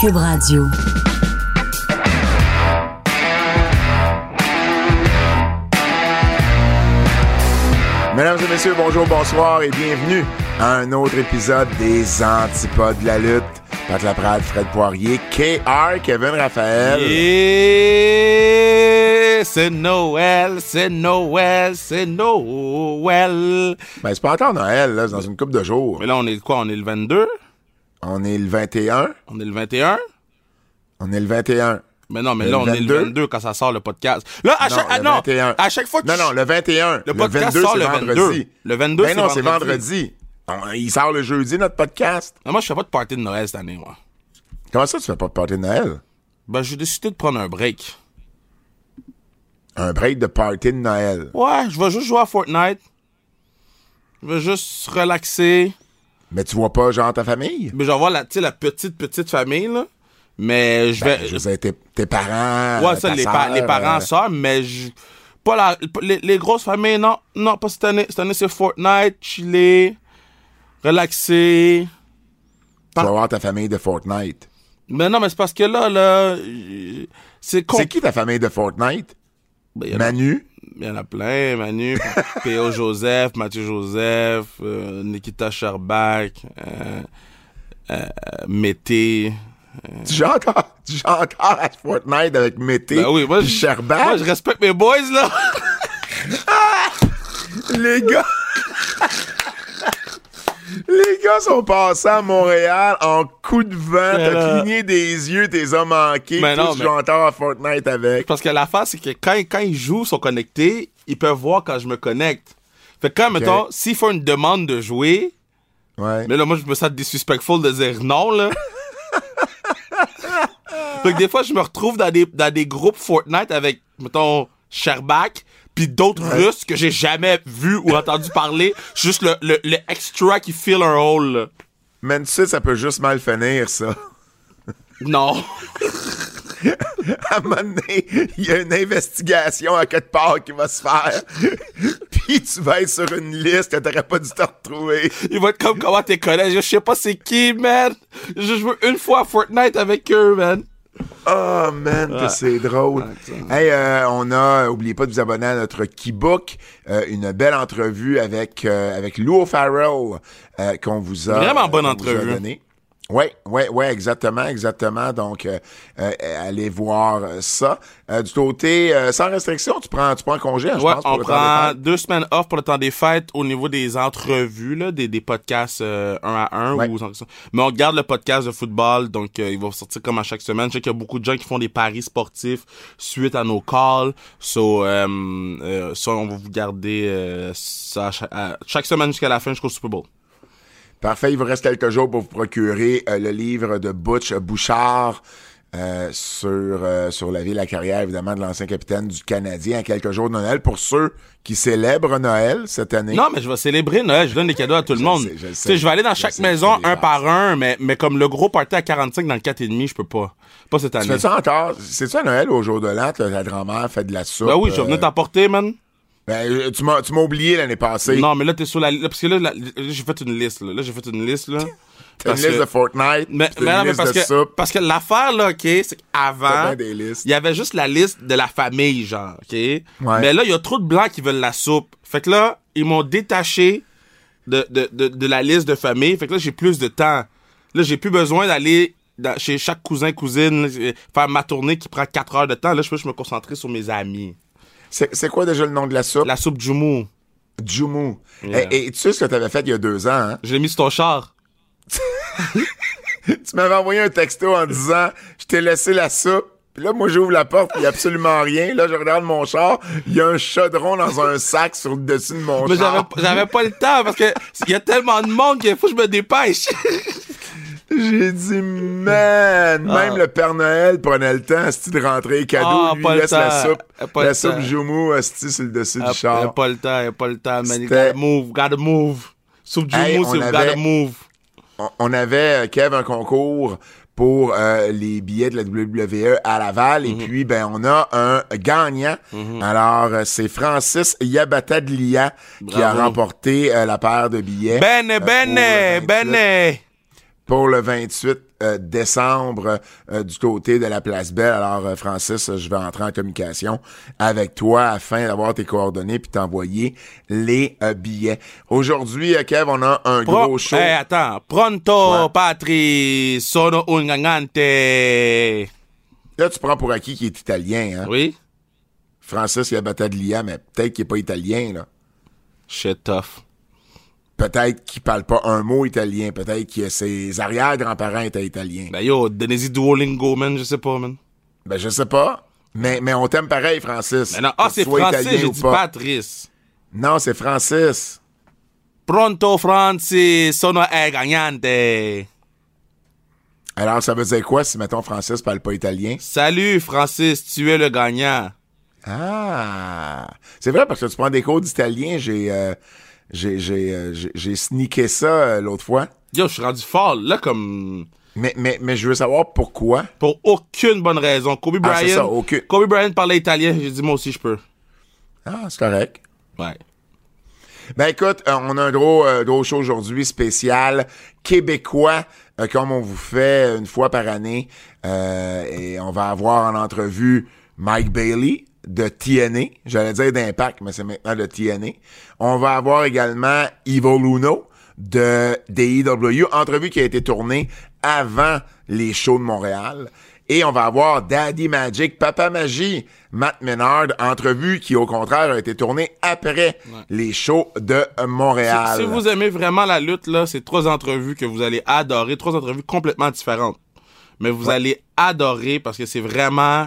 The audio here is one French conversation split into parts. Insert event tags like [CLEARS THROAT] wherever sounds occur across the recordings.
Cube Radio. Mesdames et messieurs, bonjour, bonsoir et bienvenue à un autre épisode des Antipodes de la lutte. Pat Laprade, Fred Poirier, KR, Kevin Raphaël. Et c'est Noël, c'est Noël, c'est Noël. Ben, c'est pas encore Noël, là, c'est dans une couple de jours. Mais là, on est quoi? On est le 22? On est le 21. On est le 21? On est le 21. Mais non, mais Le là, on est 22. le 22 quand ça sort le podcast. Là, à Non, chaque, ah, le non, 21. à chaque fois que Non, non, le 21. Le podcast 22, sort le vendredi. 22. Le 22, Ben c'est non, c'est vendredi. vendredi. Il sort le jeudi, notre podcast. Non, moi, je fais pas de party de Noël cette année, moi. Comment ça, tu fais pas de party de Noël? Ben, j'ai décidé de prendre un break. Un break de party de Noël. Ouais, je vais juste jouer à Fortnite. Je vais juste relaxer. Mais tu vois pas, genre, ta famille? Mais je vais voir la, sais, petite, petite famille, là. Mais je vais. Ben, je veux dire, tes, tes parents. Ouais, ça, les, sœur, pa- les parents, euh, ça, mais je- pas la, les, les grosses familles, non, non, pas cette année. Cette année, c'est Fortnite, chiller, relaxer. Tu vas voir ta famille de Fortnite. Mais non, mais c'est parce que là, là, c'est con. C'est qui ta famille de Fortnite? Ben, Manu? Il y en a plein, Manu, P.O. [LAUGHS] Joseph, Mathieu Joseph, euh, Nikita Sherbach, euh, euh, Mété. Tu joues encore, tu joues encore à Fortnite avec Mété Ben oui, moi, Sherbach? Je respecte mes boys, là. [LAUGHS] Les gars... Les gars sont passés à Montréal en coup de vent, t'as cligné des yeux, t'es as manqués, Mais non, mais- joues encore à Fortnite avec. Parce que l'affaire, c'est que quand, quand ils jouent, sont connectés, ils peuvent voir quand je me connecte. Fait que quand, mettons, s'ils font une demande de jouer, Ouais. mais là, moi, je me sens disrespectful de dire non, là. [LAUGHS] fait que des fois, je me retrouve dans des, dans des groupes Fortnite avec, mettons, Sherbach, puis d'autres Russes que j'ai jamais vu ou entendu parler. Juste le, le, le extra qui fill un hole, là. Mais tu sais, ça peut juste mal finir, ça. Non. [LAUGHS] à un moment donné, il y a une investigation à quelque part qui va se faire. [LAUGHS] Puis tu vas être sur une liste que t'aurais pas dû te retrouver. Ils vont être comme comment t'es connais. Je sais pas c'est qui, man. Je joue une fois à Fortnite avec eux, man. Oh man, que c'est drôle. Hey, euh, on a, oubliez pas de vous abonner à notre Keybook, euh, une belle entrevue avec euh, avec Lou Farrell euh, qu'on vous a Vraiment bonne entrevue. Ouais, ouais, ouais, exactement, exactement. Donc, euh, euh, allez voir ça. Euh, du côté euh, sans restriction, tu prends, tu prends congé, hein, je pense. pour on le temps des prend deux semaines off pour le temps des fêtes au niveau des entrevues, là, des, des podcasts euh, un à un. Ouais. Ou, mais on garde le podcast de football, donc euh, il va sortir comme à chaque semaine. Je sais qu'il y a beaucoup de gens qui font des paris sportifs suite à nos calls. So, euh, euh, ça, on va vous garder euh, ça chaque, à- chaque semaine jusqu'à la fin, jusqu'au Super Bowl. Parfait, il vous reste quelques jours pour vous procurer euh, le livre de Butch Bouchard euh, sur, euh, sur la vie et la carrière, évidemment, de l'ancien capitaine du Canadien à quelques jours de Noël. Pour ceux qui célèbrent Noël cette année. Non, mais je vais célébrer Noël. Je donne des cadeaux à tout le monde. sais, je Tu sais. je vais aller dans Je chaque sais, maison tu un par un, mais, mais comme le gros party à 45 dans le 4,5, je peux pas. Pas cette Tu année. fais ça encore? C'est-tu à Noël au jour de l'an? Ta grand-mère fait de la soupe? Ben oui, je vais venir euh, t'apporter, man. Ben, euh, tu m'as tu m'as oublié l'année passée. Non, mais là, t'es sur la liste. Parce que là, là, j'ai fait une liste. Là, Là, j'ai fait une liste. Là. [LAUGHS] T'as une liste que- de Fortnite, Mais, mais non, une mais liste parce, de que, soupe. parce que l'affaire, là, OK, c'est qu'avant, il y avait juste la liste de la famille, genre, OK? Mais là, il y a trop de blancs qui veulent la soupe. Fait que là, ils m'ont détaché de, de, de, de la liste de famille. Fait que là, j'ai plus de temps. Là, j'ai plus besoin d'aller chez chaque cousin, cousine, euh, faire ma tournée qui prend 4 heures de temps. Là, je peux juste me concentrer sur mes amis. C'est quoi déjà le nom de la soupe? La soupe Jumu. Jumu. Yeah. Et, et tu sais ce que t'avais fait il y a deux ans, hein? Je l'ai mis sur ton char. [LAUGHS] Tu m'avais envoyé un texto en disant Je t'ai laissé la soupe. Puis là, moi, j'ouvre la porte, il n'y a absolument rien. Là, je regarde mon char, il y a un chaudron dans un sac sur le dessus de mon Mais j'avais, char. j'avais pas le temps parce que il y a tellement de monde qu'il faut que je me dépêche. [LAUGHS] J'ai dit, man, même le Père Noël prenait le temps, asti, de rentrer les cadeaux. Ah, lui, pas il laisse la soupe, Pas la soupe. Joumou, asti, sur le dessus Il du y a char. pas le temps, il y a pas le temps, man. You gotta move, gotta move. Soupe du Hey, you avait- gotta move. on, on avait, euh, Kev, un concours pour euh, les billets de la WWE à Laval. Mhm. Et puis, ben, on a un gagnant. Alors, euh, c'est Francis Yabatadlia qui a remporté euh, la paire de billets. Bene, euh, pour bene, le 28. bene. Pour le 28 euh, décembre euh, du côté de la Place Belle. Alors, euh, Francis, je vais entrer en communication avec toi afin d'avoir tes coordonnées puis t'envoyer les billets. Aujourd'hui, Kev, on a un gros show. Hey, attends. Pronto, patri, sono un gangante. Là, tu prends pour acquis qu'il est italien, hein? Oui. Francis, il a Battaglia, mais peut-être qu'il est pas italien, là. Shit tough peut-être qu'il parle pas un mot italien, peut-être que ses arrière-grands-parents étaient italiens. Ben yo, donnez-y Duolingo, man, je sais pas, man. Ben je sais pas, mais, mais on t'aime pareil, Francis. Ben non, ah, c'est Francis, j'ai dit Patrice. Non, c'est Francis. Pronto, Francis, sono e gagnante. Alors, ça veut dire quoi si, mettons, Francis parle pas italien? Salut, Francis, tu es le gagnant. Ah! C'est vrai, parce que tu prends des cours d'italien, j'ai... Euh, j'ai, j'ai, euh, j'ai, sneaké ça euh, l'autre fois. Yo, je suis rendu fort, là, comme... Mais, mais, mais je veux savoir pourquoi. Pour aucune bonne raison. Kobe ah, Bryant... ça, aucune... Kobe Bryant parlait italien, j'ai dit, moi aussi, je peux. Ah, c'est correct. Ouais. Ben écoute, euh, on a un gros, gros show aujourd'hui spécial québécois, comme on vous fait une fois par année. et on va avoir en entrevue Mike Bailey, de TNA. J'allais dire d'Impact, mais c'est maintenant de TNA. On va avoir également Evil Luno de DEW, entrevue qui a été tournée avant les shows de Montréal. Et on va avoir Daddy Magic, Papa Magie, Matt Menard, entrevue qui au contraire a été tournée après les shows de Montréal. Si, si, vous aimez vraiment la lutte, là, c'est trois entrevues que vous allez adorer, trois entrevues complètement différentes. Mais vous allez adorer parce que c'est vraiment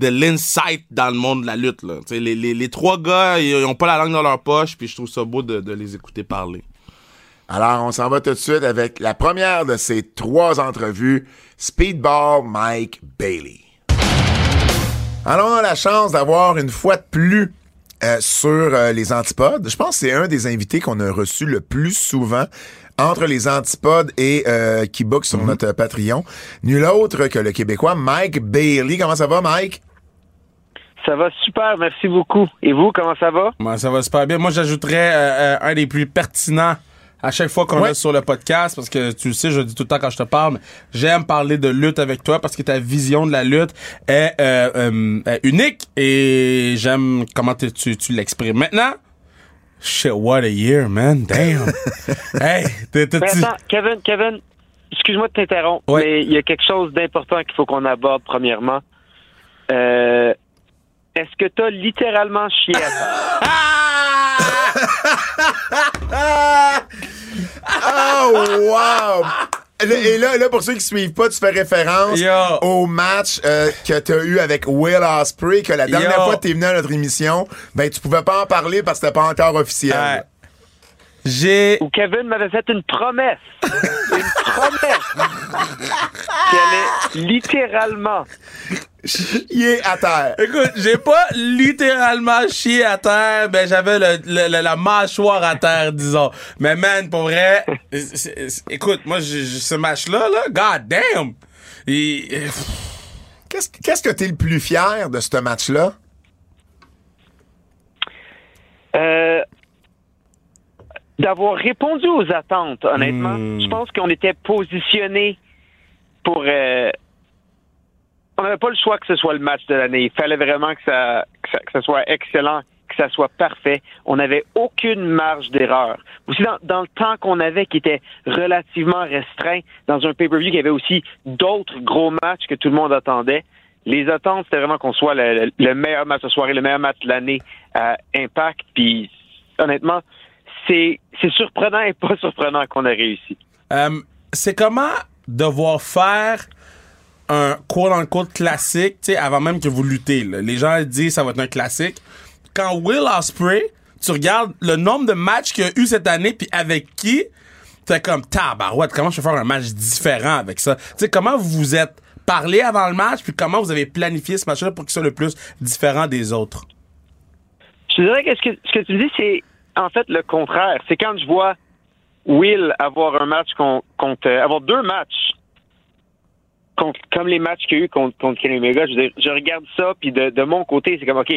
de l'insight dans le monde de la lutte. Là. Les, les, les, trois gars, ils ont pas la langue dans leur poche, puis je trouve ça beau de, de les écouter parler. Alors, on s'en va tout de suite avec la première de ces trois entrevues, Speedball Mike Bailey. Alors, on a la chance d'avoir une fois de plus euh, sur euh, les antipodes. Je pense que c'est un des invités qu'on a reçu le plus souvent entre les antipodes et euh, qui book sur mhm. notre Patreon. Nul autre que le Québécois Mike Bailey. Comment ça va, Mike? Ça va super, merci beaucoup. Et vous, comment ça va? ça va super bien. Moi, j'ajouterais euh, euh, un des plus pertinents à chaque fois qu'on est sur le podcast, parce que tu le sais, je dis tout le temps quand je te parle, j'aime parler de lutte avec toi parce que ta vision de la lutte est, unique et j'aime comment tu, tu l'exprimes. Maintenant, Shit, what a year, man. Damn. [LAUGHS] hey, t'es, attends, Kevin, Kevin, excuse-moi de t'interrompre, mais il y a quelque chose d'important qu'il faut qu'on aborde premièrement. Euh, est-ce que t'as littéralement chié à [LAUGHS] oh, wow! Et là, là, pour ceux qui suivent pas, tu fais référence au match euh, que tu as eu avec Will Ospreay, que la dernière fois que tu es venu à notre émission, ben tu pouvais pas en parler parce que c'était pas encore officiel. J'ai. Ou Kevin m'avait fait une promesse. [LAUGHS] une promesse. Qu'elle est littéralement chier à terre. Écoute, j'ai pas littéralement chié à terre, mais j'avais le, la mâchoire à terre, disons. Mais man, pour vrai, écoute, moi, ce match-là, là, god damn! Qu'est-ce qu'est-ce que t'es le plus fier de ce match-là? Euh, d'avoir répondu aux attentes, honnêtement. Hmm. Je pense qu'on était positionné pour... Euh, on n'avait pas le choix que ce soit le match de l'année. Il fallait vraiment que ça, soit excellent, que ça soit parfait. On n'avait aucune marge d'erreur. Aussi, dans, le temps qu'on avait, qui était relativement restreint, dans un pay-per-view, y avait aussi d'autres gros matchs que tout le monde attendait. Les attentes, c'était vraiment qu'on soit le, meilleur match de soirée, le meilleur match de l'année à Impact. Puis, honnêtement, c'est surprenant et pas [LAUGHS] surprenant qu'on ait réussi. Euh, c'est comment devoir faire un quote-unquote classique, tu sais, avant même que vous luttez. Les gens disent ça va être un classique. Quand Will Ospreay, tu regardes le nombre de matchs qu'il a eu cette année, puis avec qui, t'es comme tabarouette, comment je peux faire un match différent avec ça? Tu sais, comment vous vous êtes parlé avant le match, puis comment vous avez planifié ce match-là pour qu'il soit le plus différent des autres? Je dirais que ce que, ce que tu dis, c'est en fait le contraire. C'est quand je vois Will avoir un match contre, euh, avoir deux matchs comme les matchs qu'il y a eu contre, contre Kenny je, je regarde ça, puis de, mon côté, c'est comme, OK,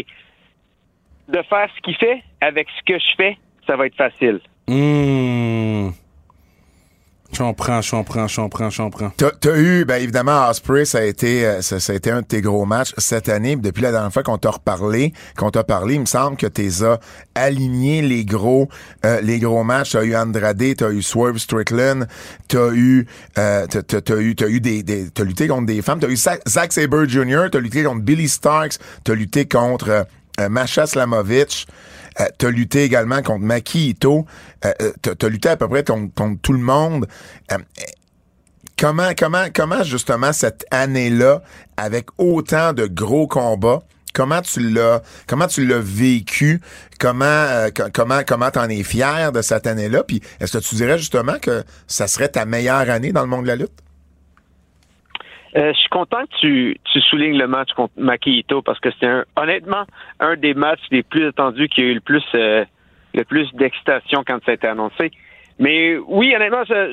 de faire ce qu'il fait avec ce que je fais, ça va être facile. Mmh. Je comprends, je comprends, je comprends, je comprends. T'as, eu, ben évidemment, Osprey, ça a été, euh, ça, ça, a été un de tes gros matchs cette année. Depuis la dernière fois qu'on t'a reparlé, qu'on t'a parlé, il me semble que t'es as aligné les gros, euh, les gros matchs. T'as eu Andrade, t'as eu Swerve Strickland, t'as eu, euh, t'as, t'as, eu, t'as eu des, t'as lutté contre des femmes, t'as eu Zack Sabre Jr., t'as lutté contre Billy Starks, t'as lutté contre euh, Masha Slamovich. Euh, t'as lutté également contre Maki Ito. Euh, euh t'as, lutté à peu près contre, tout le monde. Euh, comment, comment, comment justement cette année-là, avec autant de gros combats, comment tu l'as, comment tu l'as vécu, comment, euh, comment, comment t'en es fier de cette année-là, puis est-ce que tu dirais justement que ça serait ta meilleure année dans le monde de la lutte? Euh, je suis content que tu, tu soulignes le match contre Maki parce que c'est honnêtement un des matchs les plus attendus qui a eu le plus euh, le plus d'excitation quand ça a été annoncé. Mais oui, honnêtement, je,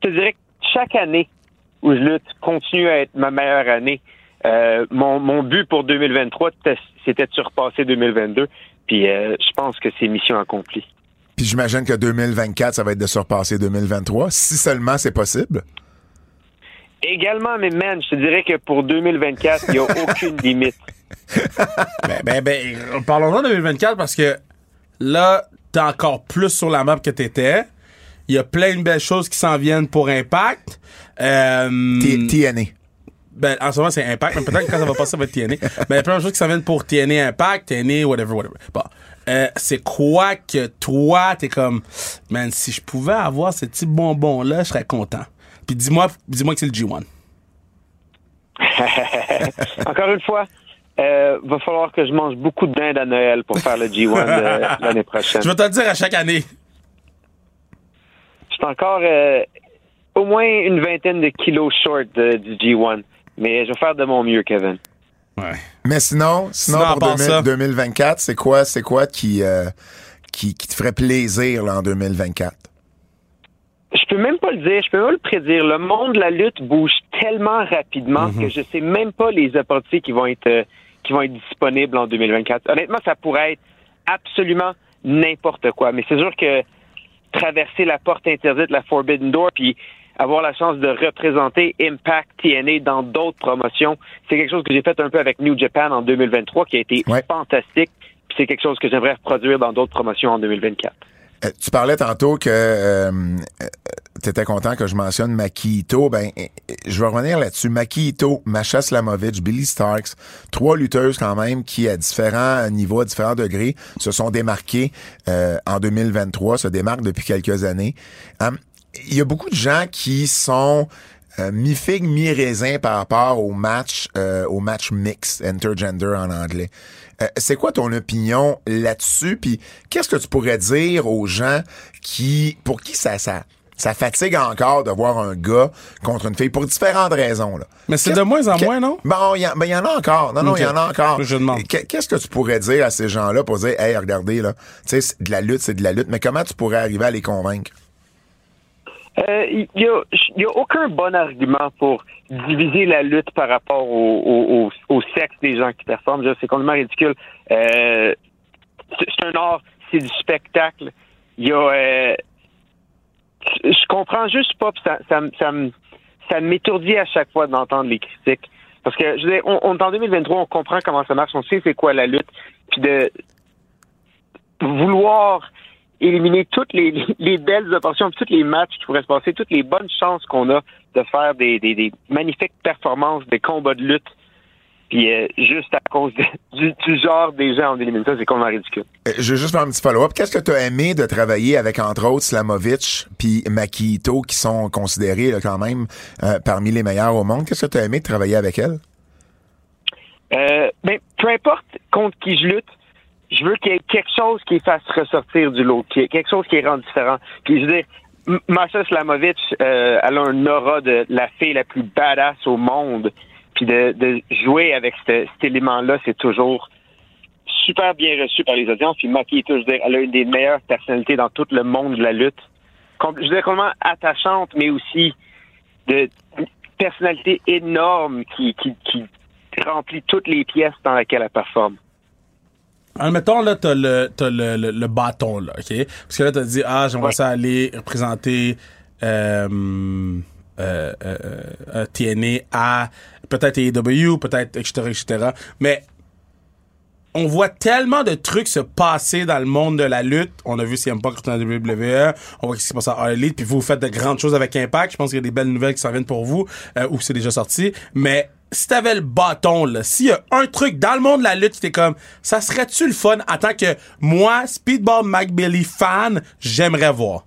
te dirais que chaque année où je lutte continue à être ma meilleure année. Euh, mon but pour 2023, c'était de surpasser 2022. Puis je pense que c'est mission accomplie. Puis j'imagine que 2024, ça va être de surpasser 2023, si seulement c'est possible. Également, mais man, je te dirais que pour 2024, il n'y a [LAUGHS] aucune limite. ben, ben, ben, parlons-en de 2024 parce que là, t'es encore plus sur la map que t'étais. Il y a plein de belles choses qui s'en viennent pour Impact. Euh, TNA. Ben, en ce moment, c'est Impact, mais peut-être que quand ça va passer, ça va être TNA. Mais il y a plein de choses qui s'en viennent pour TNA Impact, TNA, whatever, whatever. Bon. Euh, c'est quoi que toi, t'es comme, man, si je pouvais avoir ce petit bonbon-là, je serais content. Puis dis-moi dis-moi que c'est le G1. [LAUGHS] Encore une fois, euh, va falloir que je mange beaucoup de dinde à Noël pour faire le G1 [LAUGHS] l'année prochaine. Je vais te le dire à chaque année. Je suis encore euh, au moins une vingtaine de kilos short du G1. Mais je vais faire de mon mieux, Kevin. Ouais. Mais sinon, sinon, pour 2024, c'est quoi, c'est quoi qui, euh, qui, qui, te ferait plaisir là, en 2024? Je peux même pas le dire, je peux pas le prédire. Le monde de la lutte bouge tellement rapidement mhm. que je sais même pas les opportunités qui vont être euh, qui vont être disponibles en 2024. Honnêtement, ça pourrait être absolument n'importe quoi. Mais c'est sûr que traverser la porte interdite, la Forbidden Door, puis avoir la chance de représenter Impact TNA dans d'autres promotions, c'est quelque chose que j'ai fait un peu avec New Japan en 2023, qui a été fantastique. Puis c'est quelque chose que j'aimerais reproduire dans d'autres promotions en 2024. Euh, tu parlais tantôt que euh, euh tu étais content que je mentionne Maki Ben, je vais revenir là-dessus. Maki Masha Slamovich, Billy Starks, trois lutteuses quand même qui, à différents niveaux, à différents degrés, se sont démarquées en 2023, se démarquent depuis quelques années. Il y a beaucoup de gens qui sont mi-figue, mi-raisin par rapport au match, au match mix, intergender en anglais. Euh, c'est quoi ton opinion là-dessus? Puis qu'est-ce que tu pourrais dire aux gens qui, pour qui ça, ça, ça fatigue encore de voir un gars contre une fille pour différentes raisons. Là? Mais c'est de moins en moins, non? Bon, il y, ben, y, en a encore. Non, non, il y en a encore. Je demande. Qu'est-ce que tu pourrais dire à ces gens-là pour dire, hey, regardez, là, tu sais, de la lutte, c'est de la lutte, mais comment tu pourrais arriver à les convaincre? Il euh, n'y a, aucun bon argument pour diviser la lutte par rapport au, sexe des gens qui performent. C'est complètement ridicule. Euh, c'est un art, c'est du spectacle. Il y a, euh, je comprends juste pas, ça, ça, ça, ça m'étourdit à chaque fois d'entendre les critiques. Parce que, je veux dire, on, on est en 2023, on comprend comment ça marche, on sait c'est quoi la lutte, puis de vouloir éliminer toutes les, [LAUGHS] les belles opportunités, tous les matchs qui pourraient se passer, toutes les bonnes chances qu'on a de faire des, des, des, magnifiques performances, des combats de lutte. Puis euh, juste à cause [LAUGHS] du, du, genre des gens en élimine ça, c'est complètement ridicule. Euh, je vais juste faire un petit follow-up. Qu'est-ce que tu as aimé de travailler avec, entre autres, Slamovic puis Makito, qui sont considérés là, quand même euh, parmi les meilleurs au monde? Qu'est-ce que tu as aimé de travailler avec elle? Euh, ben, peu importe contre qui je lutte, je veux qu'il y ait quelque chose qui fasse ressortir du lot, quelque chose qui rend différent. Puis je veux dire, Masha Slamovic, euh, elle a un aura de la fille la plus badass au monde. Puis de, de jouer avec cet élément-là, c'est toujours super bien reçu par les audiences. Puis Maki, je veux dire, elle a une des meilleures personnalités dans tout le monde de la lutte. Je veux dire, comment attachante, mais aussi de personnalité énorme qui, qui, qui remplit toutes les pièces dans lesquelles elle performe. Admettons, là, t'as le, t'as le, le, bâton, là, OK? Parce que là, t'as dit, ah, j'aimerais ça aller représenter euh, euh, euh, TNA à peut-être AEW, peut-être etc., etc. Mais on voit tellement de trucs se passer dans le monde de la lutte. On a vu CM Punk dans la WWE, on voit ce qui se passe à All Elite, puis vous faites de grandes choses avec Impact. Je pense qu'il y a des belles nouvelles qui s'en viennent pour vous, ou c'est déjà sorti. Mais si t'avais le bâton, là, s'il y a un truc dans le monde de la lutte était comme, ça serait-tu le fun? En tant que moi, Speedball McBilly fan, j'aimerais voir?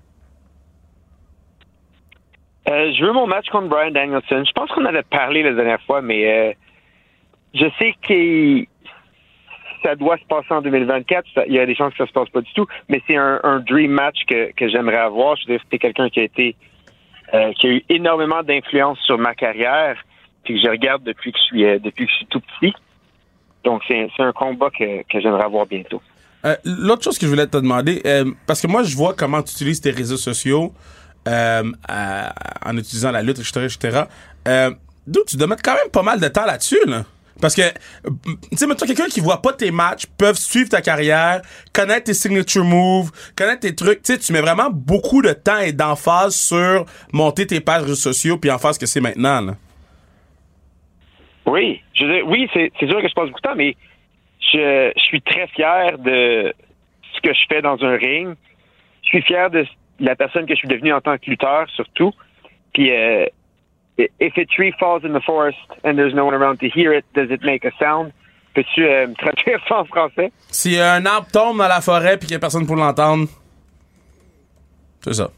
Euh, je veux mon match contre Brian Danielson. Je pense qu'on avait parlé la dernière fois, mais euh, je sais que ça doit se passer en 2024. il y a des chances que ça se passe pas du tout, mais c'est un, dream match que, j'aimerais avoir. Je veux dire, quelqu'un qui a été euh, qui a eu énormément d'influence sur ma carrière, puis que je regarde depuis que je suis depuis que je suis tout petit. Donc c'est un combat que, que j'aimerais avoir bientôt. L'autre chose que je voulais te demander, parce que moi je vois comment tu utilises tes réseaux sociaux. Euh, en utilisant la lutte, etc., etc. Euh, donc, tu dois mettre quand même pas mal de temps là-dessus, là. Parce que, tu sais, toi, quelqu'un qui voit pas tes matchs peuvent suivre ta carrière, connaître tes signature moves, connaître tes trucs. Tu sais, tu mets vraiment beaucoup de temps et d'emphase sur monter tes pages réseaux sociaux puis en face que c'est maintenant, là. Oui, je veux oui, c'est sûr que je passe beaucoup de temps, mais je, je suis très fier de ce que je fais dans un ring. Je suis fier de la personne que je suis devenu en tant que lutteur, surtout. Puis, euh, if a tree falls in the forest and there's no one around to hear it, does it make a sound? Peux-tu euh, me traduire [LAUGHS] ça en français? Si un arbre tombe dans la forêt puis qu'il n'y a personne pour l'entendre, c'est ça.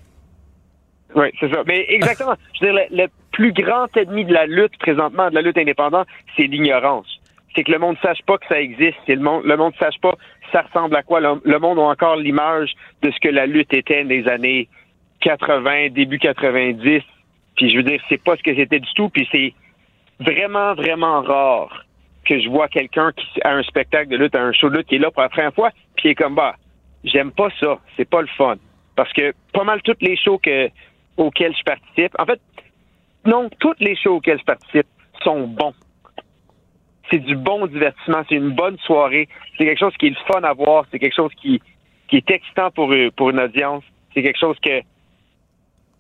Oui, c'est ça. Mais exactement. je veux dire, le, plus grand ennemi de la lutte présentement, de la lutte indépendante, c'est l'ignorance. C'est que le monde ne sache pas que ça existe. C'est le monde, le monde ne sache pas ça ressemble à quoi? Le, monde a encore l'image de ce que la lutte était des années 80, début 90. Puis je veux dire, c'est pas ce que c'était du tout. Puis c'est vraiment, vraiment rare que je vois quelqu'un qui a un spectacle de lutte, un show de lutte qui est là pour la première fois, puis il est comme bah, j'aime pas ça, c'est pas le fun. Parce que pas mal toutes les shows que, auxquels je participe, en fait, non, toutes les shows auxquels je participe sont bons c'est du bon divertissement, c'est une bonne soirée, c'est quelque chose qui est le fun à voir, c'est quelque chose qui, qui est excitant pour, euh, pour une audience, c'est quelque chose que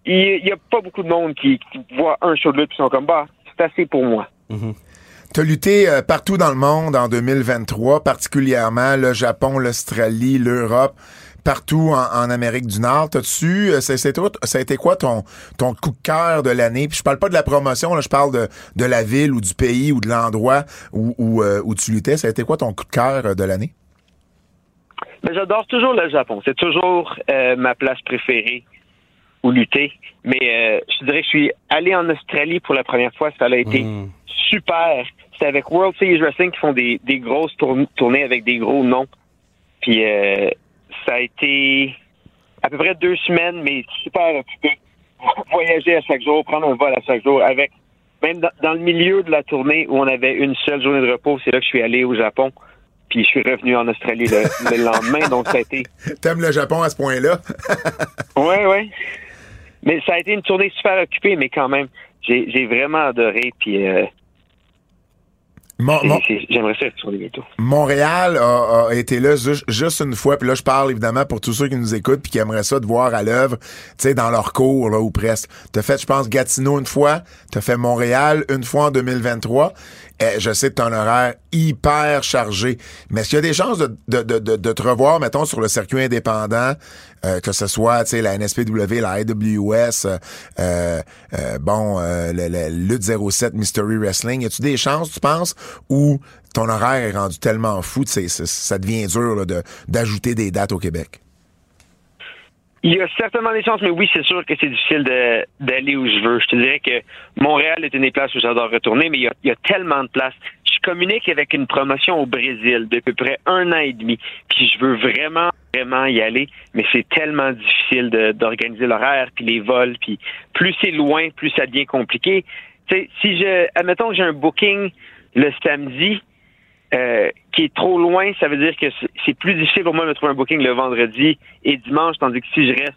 il n'y a pas beaucoup de monde qui, voit un show de lutte et sont comme bah, c'est assez pour moi. Mm-hmm. Tu as lutté euh, partout dans le monde en 2023, particulièrement le Japon, l'Australie, l'Europe partout en, Amérique du Nord. T'as-tu, euh, ça, ça a été quoi ton, ton coup de cœur de l'année? Puis je parle pas de la promotion, là, je parle de, de la ville ou du pays ou de l'endroit où, où, euh, où tu luttais. Ça a été quoi ton coup de cœur euh, de l'année? Ben, j'adore toujours le Japon. C'est toujours ma place préférée où lutter. Mais je te dirais que je suis allé en Australie pour la première fois. Ça a été hmm. super. C'est avec World Series Wrestling qui font des, des grosses tournées avec des gros noms. Puis ça a été à peu près deux semaines, mais super occupé. [LAUGHS] Voyager à chaque jour, prendre un vol à chaque jour, avec même dans, le milieu de la tournée où on avait une seule journée de repos, c'est là que je suis allé au Japon. Puis je suis revenu en Australie le, [LAUGHS] lendemain, donc ça a été. T'aimes le Japon à ce point-là? [LAUGHS] oui, oui. Mais ça a été une tournée super occupée, mais quand même, j'ai vraiment adoré. Puis euh, J'aimerais ça retourner bientôt. Montréal a, été là juste, une fois, puis là je parle évidemment pour tous ceux qui nous écoutent puis qui aimeraient ça de voir à l'œuvre, tu sais, dans leur cours là ou presque. T'as fait, je pense, Gatineau une fois, t'as fait Montréal une fois en 2023. Eh, je sais que un horaire hyper chargé, mais est-ce qu'il y a des chances de, de, te revoir, mettons, sur le circuit indépendant, euh, que ce soit, la NSPW, la IWS, euh, euh, bon, le, Lutte 07 Mystery Wrestling, y a-tu des chances, tu penses, où ton horaire est rendu tellement fou, ça devient dur de d'ajouter des dates au Québec? Il y a certainement des chances, mais oui, c'est sûr que c'est difficile d'aller où je veux. Je te dirais que Montréal est une des places où j'adore retourner, mais il y, a, tellement de places. Je communique avec une promotion au Brésil depuis peu près un an et demi, puis je veux vraiment, vraiment y aller, mais c'est tellement difficile d'organiser l'horaire, puis les vols, puis plus c'est loin, plus ça devient compliqué. Sais, si je, admettons que j'ai un booking le samedi, euh, qui est trop loin, ça veut dire que c'est plus difficile pour moi de trouver un booking le vendredi et dimanche, tandis que si je reste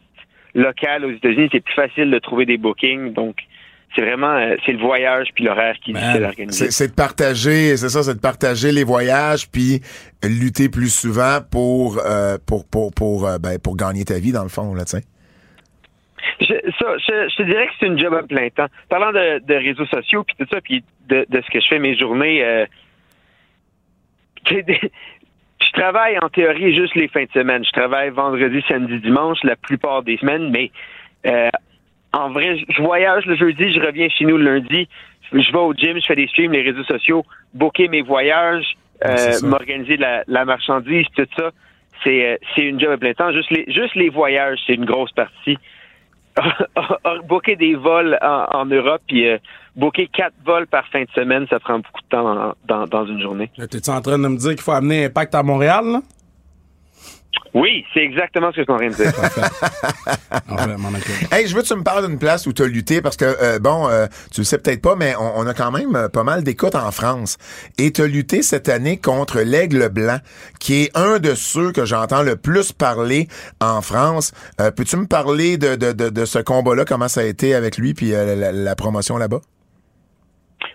local aux États-Unis, c'est plus facile de trouver des bookings. Donc, c'est vraiment euh, c'est le voyage puis l'horaire qui est. C'est de partager, c'est ça, c'est de partager les voyages puis lutter plus souvent pour euh, pour pour pour ben, pour gagner ta vie dans le fond là, tu sais. ça. Je, te dirais que c'est une job à plein temps. Parlant de, réseaux sociaux, puis tout ça, puis de, ce que je fais mes journées, euh, je travaille en théorie juste les fins de semaine. Je travaille vendredi, samedi, dimanche, la plupart des semaines, mais euh, en vrai, je voyage le jeudi, je reviens chez nous le lundi. Je vais au gym, je fais des streams, les réseaux sociaux, booker mes voyages, euh, m'organiser la, la, marchandise, tout ça. C'est, euh, c'est une job à plein temps. Juste les, juste les voyages, c'est une grosse partie. Booker des vols en, Europe, puis euh, booker quatre vols par fin de semaine, ça prend beaucoup de temps dans, une journée. T'es-tu en train de me dire qu'il faut amener Impact à Montréal, là? Oui, c'est exactement ce que je suis en train de dire. [LAUGHS] [LAUGHS] hey, je veux que tu me parles d'une place où tu as lutté parce que, euh, bon, euh, tu le sais peut-être pas, mais on, a quand même euh, pas mal d'écoutes en France. Et tu as lutté cette année contre l'Aigle Blanc, qui est un de ceux que j'entends le plus parler en France. Peux-tu me parler de, de, de, ce combat-là, comment ça a été avec lui, puis la promotion là-bas?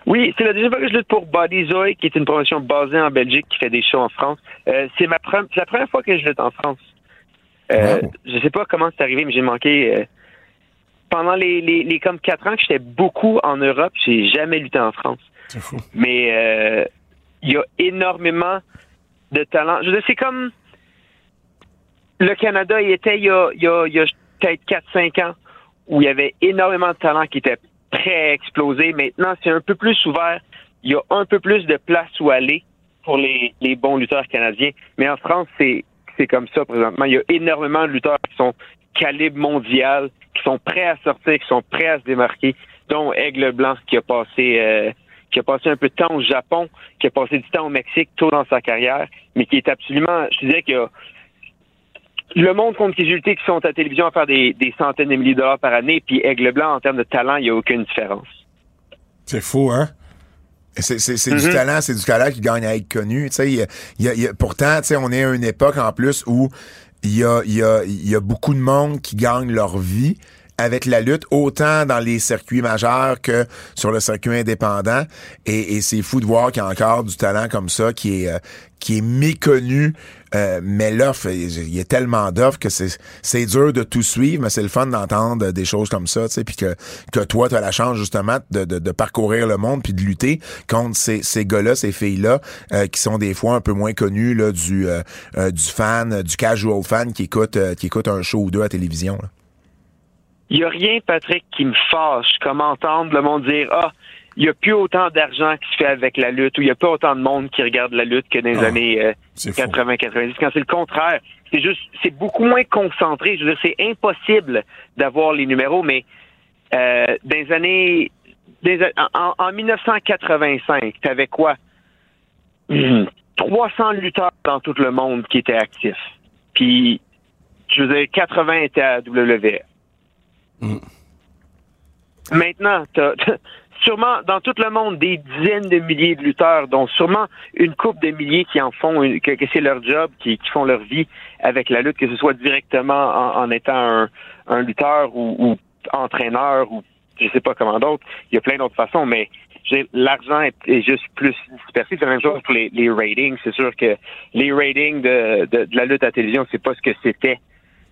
Oui, c'est la deuxième fois que je lutte pour Body Zoe, qui est une promotion basée en Belgique qui fait des shows en France. Euh, c'est ma la première fois que je lutte en France. Euh, Je sais pas comment c'est arrivé, mais j'ai manqué. Euh, pendant les, les, les, comme quatre ans que j'étais beaucoup en Europe, j'ai jamais lutté en France. C'est fou. Mais euh, il y a énormément de talent. Je veux dire, c'est comme le Canada, il était il y a, il y a, il y a peut-être 4-5 ans où il y avait énormément de talent qui était très explosé. Maintenant, c'est un peu plus ouvert. Il y a un peu plus de place où aller pour les, les bons lutteurs canadiens. Mais en France, c'est c'est comme ça présentement. Il y a énormément de lutteurs qui sont calibre mondial, qui sont prêts à sortir, qui sont prêts à se démarquer, dont Aigle Blanc qui a passé euh, qui a passé un peu de temps au Japon, qui a passé du temps au Mexique tôt dans sa carrière, mais qui est absolument, je disais que le monde contre qui qui sont à la télévision à faire des, centaines de milliers de dollars par année, puis Aigle Blanc, en termes de talent, il n'y a aucune différence. C'est fou, hein? C'est, du mm-hmm. talent, c'est du talent qui gagne à être connu. y pourtant, on est à une époque en plus où il y a, y, a, y a beaucoup de monde qui gagne leur vie avec la lutte, autant dans les circuits majeurs que sur le circuit indépendant. Et, c'est fou de voir qu'il y a encore du talent comme ça qui est, euh, qui est méconnu. Euh, mais l'offre, il y a tellement d'offres que c'est, dur de tout suivre, mais c'est le fun d'entendre des choses comme ça, tu sais, puis que, que toi, tu as la chance justement de, de, parcourir le monde puis de lutter contre ces, ces gars-là, ces filles-là, euh, qui sont des fois un peu moins connus là, du, du fan, du casual fan qui écoute, qui écoute un show ou deux à télévision. Là. Il n'y a rien, Patrick, qui me fâche comme entendre le monde dire Ah, il n'y a plus autant d'argent qui se fait avec la lutte ou il n'y a pas autant de monde qui regarde la lutte que dans les ah, années 80-90. Euh, Quand c'est le contraire, c'est juste, c'est beaucoup moins concentré. Je veux dire, c'est impossible d'avoir les numéros, mais euh, dans les années, en, en 1985, tu avais quoi? 300 lutteurs dans tout le monde qui étaient actifs. Puis, je veux dire, 80 étaient à WWE. Mm. Maintenant, t'as, sûrement dans tout le monde des dizaines de milliers de lutteurs, dont sûrement une coupe de milliers qui en font, que, c'est leur job, qui, font leur vie avec la lutte, que ce soit directement en, étant un, lutteur ou, entraîneur ou je sais pas comment d'autres. Il y a plein d'autres façons, mais l'argent est, juste plus dispersé. C'est la même chose pour les, ratings. C'est sûr que les ratings de, la lutte à la télévision, c'est pas ce que c'était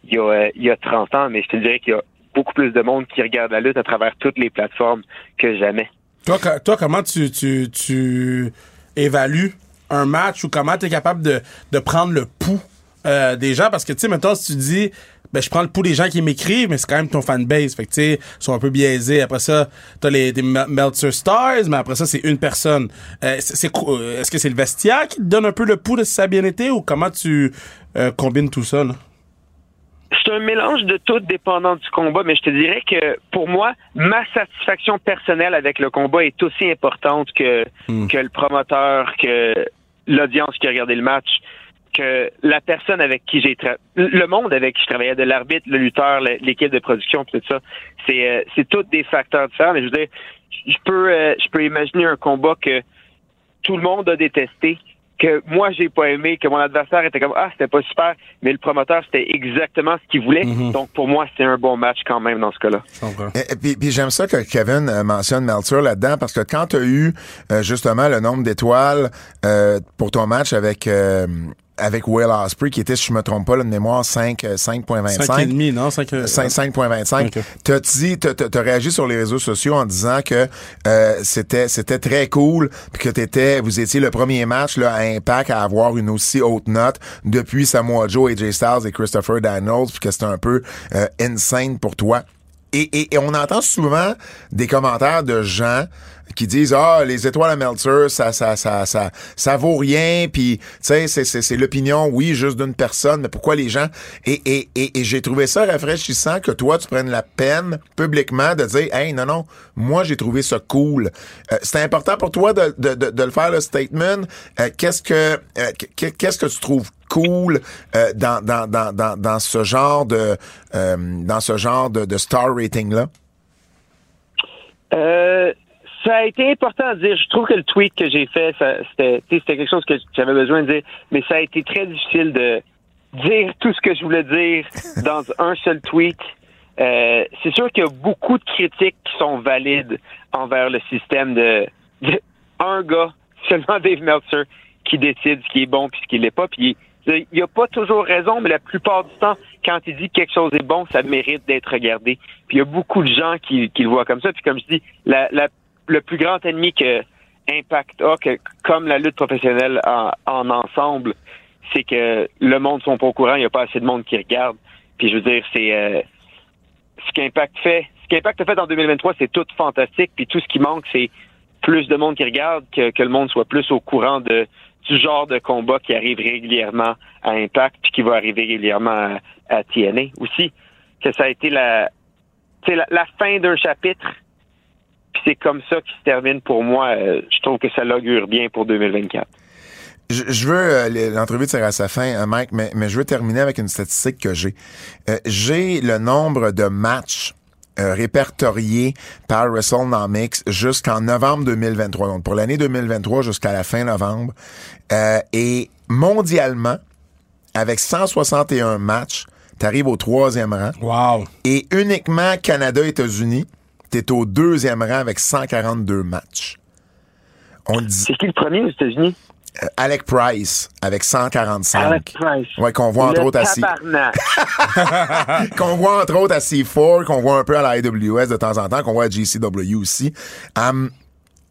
il y, a, il y a 30 ans, mais je te dirais qu'il y a beaucoup plus de monde qui regarde la lutte à travers toutes les plateformes que jamais. Toi, toi comment tu, tu, tu évalues un match ou comment tu es capable de, de prendre le pouls euh, des gens? Parce que, tu sais, maintenant, si tu dis, ben, je prends le pouls des gens qui m'écrivent, mais c'est quand même ton fanbase. Fait que, tu sais, ils sont un peu biaisés. Après ça, t'as les, Meltzer Stars, mais après ça, c'est une personne. Euh, c'est, euh, est-ce que c'est le vestiaire qui te donne un peu le pouls de si ça a bien été ou comment tu combines tout ça, là? C'est un mélange de tout dépendant du combat, mais je te dirais que pour moi, ma satisfaction personnelle avec le combat est aussi importante que, hmm. que le promoteur, que l'audience qui a regardé le match, que la personne avec qui j'ai travaillé, le monde avec qui je travaillais, de l'arbitre, le lutteur, l'équipe de production, tout ça, c'est euh, c'est tous des facteurs différents. Mais je veux dire, je peux euh, je peux imaginer un combat que tout le monde a détesté, que moi j'ai pas aimé, que mon adversaire était comme ah c'était pas super, mais le promoteur c'était exactement ce qu'il voulait. Mhm. Donc pour moi c'est un bon match quand même dans ce cas-là. Et, puis, puis j'aime ça que Kevin euh, mentionne Meltzer là-dedans parce que quand tu as eu euh, justement le nombre d'étoiles euh, pour ton match avec avec Will Osprey, qui était, si je me trompe pas, le mémoire 5, 5.25. 5,5, non? 5.25. T'as dit, t'as réagi sur les réseaux sociaux en disant que euh, c'était c'était très cool, puis que t'étais, vous étiez le premier match là, à Impact à avoir une aussi haute note depuis Samoa Joe, AJ Styles et Christopher Daniels, puis que c'était un peu euh, insane pour toi. Et, et, on entend souvent des commentaires de gens qui disent ah les étoiles à Meltzer ça ça ça ça ça vaut rien. Puis tu sais c'est c'est c'est l'opinion oui juste d'une personne mais pourquoi les gens? Et et et, et j'ai trouvé ça rafraîchissant que toi tu prennes la peine publiquement de dire hey non non moi j'ai trouvé ça cool. Euh, c'est important pour toi de, de, de, de, le faire le statement. Euh, qu'est-ce que euh, qu'est-ce que tu trouves cool dans, dans, dans, dans, dans ce genre de dans ce genre de, de star rating là euh, ça a été important à dire. Je trouve que le tweet que j'ai fait, c'était quelque chose que j'avais besoin de dire, mais ça a été très difficile de dire tout ce que je voulais dire [LAUGHS] dans un seul tweet. Euh, c'est sûr qu'il y a beaucoup de critiques qui sont valides envers le système de, un gars, seulement Dave Meltzer, qui décide ce qui est bon puis ce qui l'est pas. Puis il n'y a pas toujours raison, mais la plupart du temps, quand il dit que quelque chose est bon, ça mérite d'être regardé. Puis il y a beaucoup de gens qui, qui, le voient comme ça. Puis comme je dis, la, la le plus grand ennemi que Impact a, que, comme la lutte professionnelle en, ensemble, c'est que le monde sont pas au courant, il n'y a pas assez de monde qui regarde. Puis je veux dire, c'est euh, ce qu'Impact fait. Ce qu'Impact a fait en 2023, c'est tout fantastique. Puis tout ce qui manque, c'est plus de monde qui regarde, que, que le monde soit plus au courant de du genre de combat qui arrive régulièrement à Impact, puis qui va arriver régulièrement à, TNA aussi. Que ça a été la, la, la fin d'un chapitre puis c'est comme ça qui se termine pour moi. Euh, je trouve que ça l'augure bien pour 2024. Je, veux euh, l'entrevue tire à sa fin, euh, Mike, mais, mais je veux terminer avec une statistique que j'ai. j'ai le nombre de matchs répertoriés par WrestleNomics jusqu'en novembre 2023. Donc pour l'année 2023 jusqu'à la fin novembre. et mondialement, avec 161 matchs, tu arrives au troisième rang. Wow. Et uniquement Canada-États-Unis, T'es au deuxième rang avec 142 matchs. On dit... C'est qui le premier aux États-Unis? Euh, Alec Price avec 145. Alec Price. Ouais, qu'on voit entre autres à C... [LAUGHS] qu'on voit entre autres à C4, qu'on voit un peu à la AWS de temps en temps, qu'on voit à GCW aussi. Um,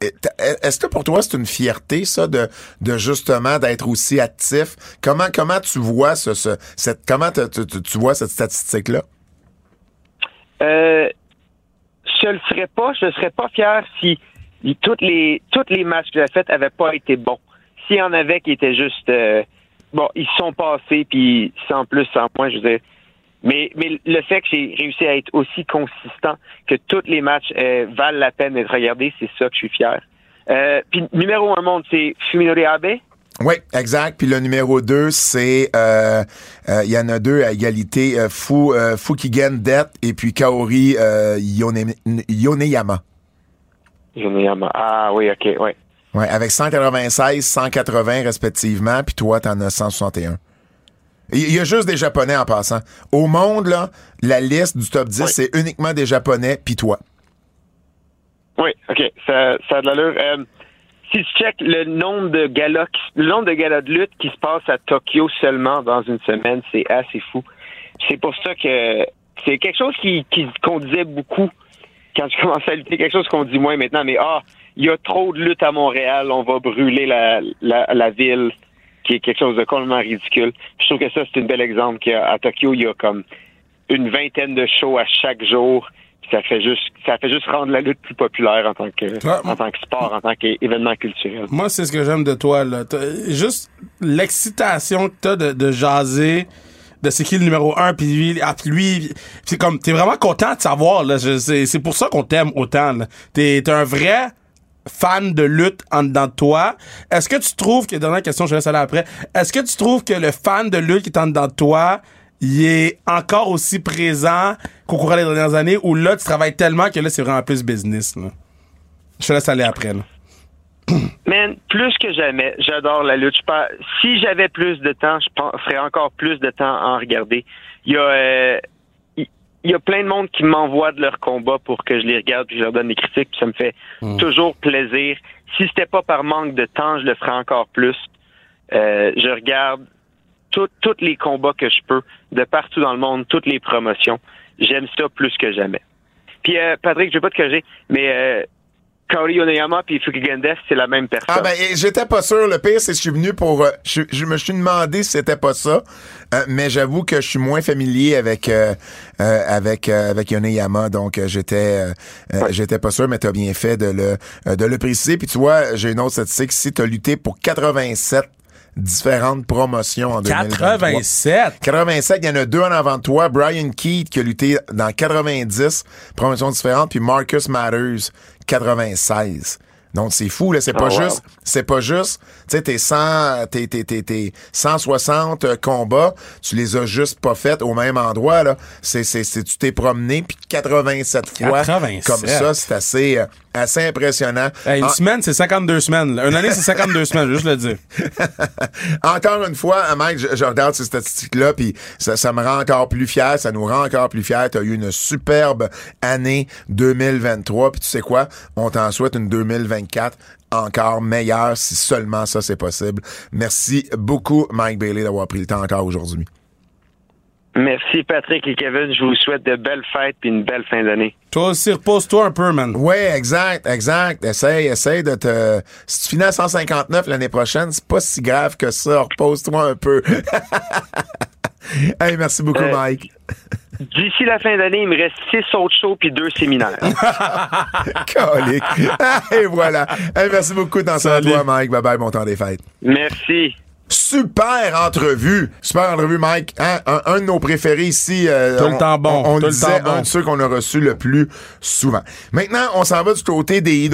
est-ce que pour toi c'est une fierté ça de, de justement d'être aussi actif? Comment comment tu vois ce, ce cette comment tu, tu vois cette statistique là euh, je le ferais pas. Je ne serais pas fier si toutes les toutes les matchs que j'ai faits n'avaient pas été bons. S'il y en avait qui étaient juste euh, bon, ils sont passés puis sans plus, sans moins, je veux dire. Mais, mais le fait que j'ai réussi à être aussi consistant, que tous les matchs euh, valent la peine d'être regardés, c'est ça que je suis fier. Euh, puis numéro un monde, c'est Fuminori Abe. Oui, exact. Puis le numéro 2, c'est euh, euh, il y en a deux à égalité, euh, Fu, Fukigen Det et puis Kaori Yone, Yoneyama. Yoneyama. Ah oui, ok, oui. Ouais, avec 196, 180 respectivement, puis toi, t'en as 161. Il y a juste des Japonais en passant. Au monde, là, la liste du top 10, c'est uniquement des Japonais, puis toi. Oui, OK. Ça, ça a de l'allure si tu check le nombre de galas, le nombre de galas de lutte qui se passe à Tokyo seulement dans une semaine, c'est assez fou. C'est pour ça que c'est quelque chose qui qu'on disait beaucoup quand je commençais à lutter, quelque chose qu'on dit moins maintenant, mais ah, il y a trop de lutte à Montréal, on va brûler la, la, la ville, qui est quelque chose de complètement ridicule. Je trouve que ça, c'est un bel exemple qu'à Tokyo, il y a comme une vingtaine de shows à chaque jour ça fait juste ça fait juste rendre la lutte plus populaire en tant que en tant que sport, en tant qu'événement culturel. Moi, c'est ce que j'aime de toi là. Juste l'excitation que t'as de, de jaser de c'est qui le numéro un puis lui ah, lui c'est comme t'es vraiment content de savoir là c'est pour ça qu'on t'aime autant t'es es un vrai fan de lutte en dedans de toi est-ce que tu trouves que dernière question je laisse aller après est-ce que tu trouves que le fan de lutte qui est en dedans de toi il est encore aussi présent qu'au cours des dernières années? Où là, tu travailles tellement que là, c'est vraiment plus business. Je te laisse aller après. Là. [CLEARS THROAT] Man, plus que jamais, j'adore la lutte. si j'avais plus de temps, je ferais encore plus de temps à en regarder. Il y a, euh, il y a plein de monde qui m'envoie de leurs combats pour que je les regarde puis je leur donne des critiques. ça me fait hmm. toujours plaisir. Si c'était pas par manque de temps, je le ferais encore plus. Euh, je regarde tous les combats que je peux, de partout dans le monde, toutes les promotions. J'aime ça plus que jamais. Puis, euh, Patrick, je vais pas te cacher, mais euh, Kaori Oneyama puis Fukigendes, c'est la même personne. Ah ben, j'étais pas sûr. Le pire, c'est que je suis venu pour... Euh, je, me suis demandé si c'était pas ça. Euh, mais j'avoue que je suis moins familier avec euh, avec avec Yoneyama. Donc, j'étais j'étais pas sûr, mais t'as bien fait de le de le préciser. Puis tu vois, j'ai une autre statistique ici. T'as lutté pour 87 différentes promotions en 2023. 87? 87, il y en a deux en avant de toi. Brian Keith qui a lutté dans 90 promotions différentes, puis Marcus Matters 96. Donc c'est fou là, c'est pas oh, juste c'est pas juste, tu sais t'es 100 t'es t'es t'es 160 euh, combats, tu les as juste pas fait au même endroit là. C'est c'est tu t'es promené puis 87 fois 87. comme ça, c'est assez euh, assez impressionnant. une ah. semaine, c'est 52 semaines. Une année, c'est 52 semaines, juste le dire. [LAUGHS] encore une fois, Mike, je, regarde ces statistiques-là, puis ça, ça, me rend encore plus fier, ça nous rend encore plus fiers. Tu as eu une superbe année 2023, puis tu sais quoi? On t'en souhaite une 2024 encore meilleure si seulement ça c'est possible. Merci beaucoup, Mike Bailey, d'avoir pris le temps encore aujourd'hui. Merci Patrick et Kevin. Je vous souhaite de belles fêtes et une belle fin d'année. Toi aussi, repose-toi un peu, man. Oui, exact, exact. Essaye, essaye de te. Si tu finis à 159 l'année prochaine, c'est pas si grave que ça. Repose-toi un peu. [LAUGHS] [LAUGHS] hey, merci beaucoup, euh, Mike. D'ici la fin d'année, il me reste six autres shows puis deux séminaires. [LAUGHS] Colique. Et voilà. Hey, merci beaucoup dans à toi, Mike. Bye bye, bon temps des fêtes. Merci. Super entrevue. Super entrevue, Mike. Hein? Un, de nos préférés ici. Euh, Tout le temps bon. On, disait un de ceux qu'on a reçu le plus souvent. Maintenant, on s'en va du côté des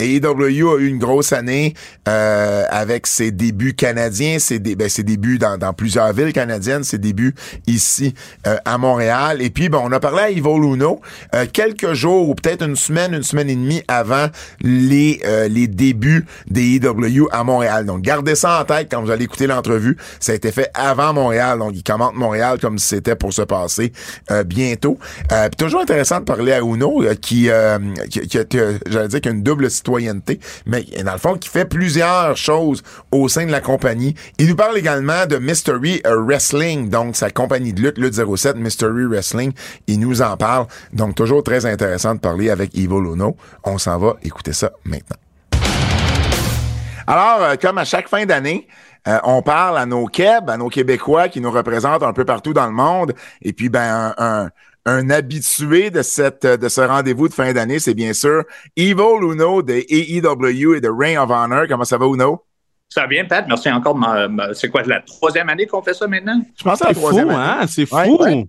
EW. AEW a eu une grosse année euh, avec ses débuts canadiens, ses, ben, débuts dans, plusieurs villes canadiennes, ses débuts ici euh, à Montréal. Et puis, bon, on a parlé à Ivo Luno euh, quelques jours ou peut-être une semaine, une semaine et demie avant les, les débuts des AEW à Montréal. Donc, gardez ça en tête quand vous allez écouter l'entrevue. Ça a été fait avant Montréal, donc il commente Montréal comme si c'était pour se passer bientôt. Toujours intéressant de parler à Uno qui, qui, qui, j'allais dire, qu'il a une mais dans le fond, qui fait plusieurs choses au sein de la compagnie. Il nous parle également de Mystery Wrestling, donc sa compagnie de lutte, Lutte 07, Mystery Wrestling. Il nous en parle. Donc, toujours très intéressant de parler avec Ivo Luno. On s'en va écouter ça maintenant. Alors, euh, comme à chaque fin d'année, euh, on parle à nos Keb, à nos Québécois qui nous représentent un peu partout dans le monde. Et puis, ben, un habitué de cette de ce rendez-vous de fin d'année, c'est bien sûr Evil Uno de AEW et de Ring of Honor. Comment ça va, Uno? Ça va bien, Pat. Merci encore. c'est quoi, la troisième année qu'on fait ça maintenant? Je pense que c'est la troisième fou, Hein? C'est fou.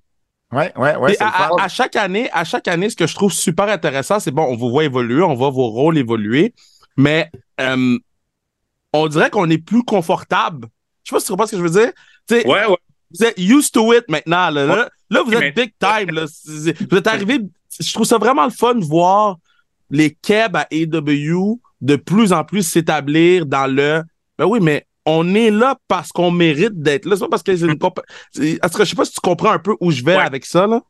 Ouais, ouais, ouais. à, chaque année, à chaque année, ce que je trouve super intéressant, c'est bon, on vous voit évoluer, on voit vos rôles évoluer, mais euh, on dirait qu'on est plus confortable. Je sais pas si tu comprends ce que je veux dire. ouais, ouais. Vous êtes used to it maintenant. Là, là, vous êtes big [LAUGHS] time. Là. Vous êtes arrivé. Je trouve ça vraiment le fun de voir les Keb à AW de plus en plus s'établir dans le. Ben oui, mais on est là parce qu'on mérite d'être là. C'est pas parce que c'est une Est-ce que je sais pas si tu comprends un peu où je vais avec ça, là?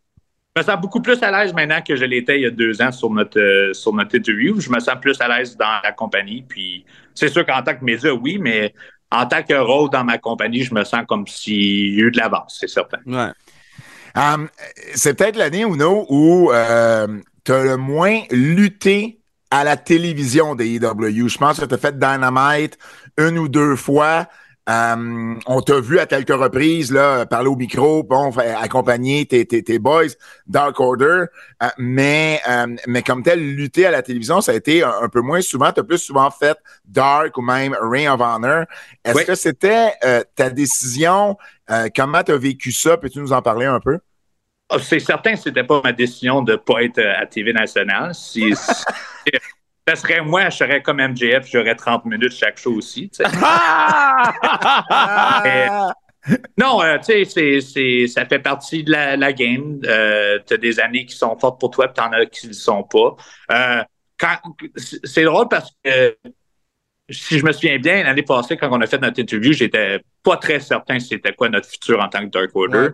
Je me sens beaucoup plus à l'aise maintenant que je l'étais il y a deux ans sur notre, euh, sur notre interview. Je me sens plus à l'aise dans la compagnie. Puis c'est sûr qu'en tant que média, oui, mais en tant que rôle dans ma compagnie, je me sens comme s'il y a eu de l'avance, c'est certain. Ouais. Um, c'est peut-être l'année ou non où euh, tu as le moins lutté à la télévision des EW. Je pense que tu as fait Dynamite une ou deux fois. Euh, on t'a vu à quelques reprises là parler au micro, bon, accompagner tes, tes, tes boys Dark Order, euh, mais euh, mais comme tel lutter à la télévision, ça a été un, peu moins souvent. T'as plus souvent fait Dark ou même Ring of Honor. Est-ce que c'était ta décision? Comment t'as vécu ça? Peux-tu nous en parler un peu? C'est certain, c'était pas ma décision de pas être à TV nationale. [LAUGHS] Si, Ça serait moi, je serais comme MJF, j'aurais 30 minutes chaque show aussi. [LAUGHS] [LAUGHS] non, euh, tu sais, ça fait partie de la, game. Euh, tu as des années qui sont fortes pour toi, puis tu en as qui ne le sont pas. Euh, c'est drôle parce que si je me souviens bien, l'année passée, quand on a fait notre interview, j'étais pas très certain c'était quoi notre futur en tant que Dark Order.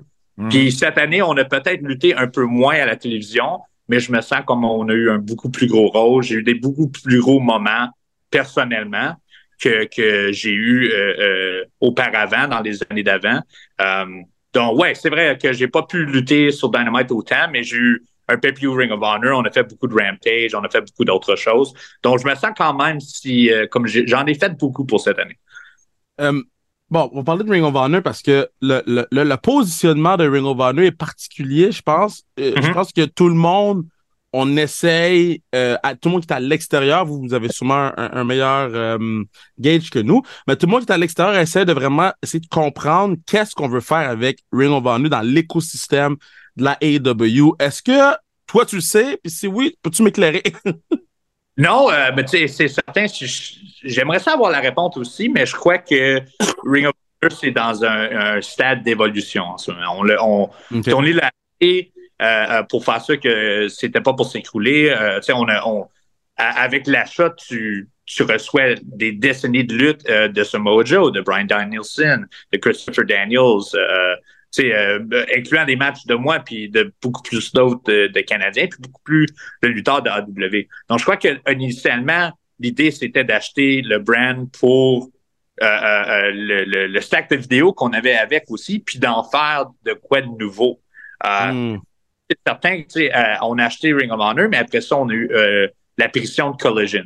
Puis cette année, on a peut-être lutté un peu moins à la télévision, mais je me sens comme on a eu un beaucoup plus gros rôle. J'ai eu des beaucoup plus gros moments personnellement. que, que j'ai eu auparavant, dans les années d'avant. donc, ouais, c'est vrai que j'ai pas pu lutter sur Dynamite autant, mais j'ai eu un pay Ring of Honor, on a fait beaucoup de Rampage, on a fait beaucoup d'autres choses. Donc, je me sens quand même si, comme j'en ai fait beaucoup pour cette année. Bon, on va parler de Ring of Honor parce que le, le, le, positionnement de Ring of Honor est particulier, je pense. Euh, je mm-hmm. pense que tout le monde, on essaye, euh, à, tout le monde qui est à l'extérieur, vous, vous avez sûrement un, meilleur euh, gauge que nous, mais tout le monde qui est à l'extérieur essaie de vraiment essayer de comprendre qu'est-ce qu'on veut faire avec Ring of Honor dans l'écosystème de la AEW. Est-ce que toi, tu le sais? Puis si oui, peux-tu m'éclairer? [LAUGHS] Non, euh, mais tu sais, c'est certain. J'aimerais savoir la réponse aussi, mais je crois que Ring of Honor, c'est dans un, stade d'évolution en ce moment. On, on, est là euh, euh, pour faire ça que c'était pas pour s'écrouler. tu sais, on, on avec l'achat, tu, tu reçois des décennies de lutte de ce Mojo, de Brian Danielson, de Christopher Daniels, euh, incluant des matchs de moi, puis de beaucoup plus d'autres de, Canadiens, puis beaucoup plus de lutteurs de AW. Donc, je crois que initialement, l'idée, c'était d'acheter le brand pour euh, euh, le, le, stack de vidéos qu'on avait avec aussi, puis d'en faire de quoi de nouveau. Hmm. C'est certain, on a acheté Ring of Honor, mais après ça, on a eu l'apparition de Collision.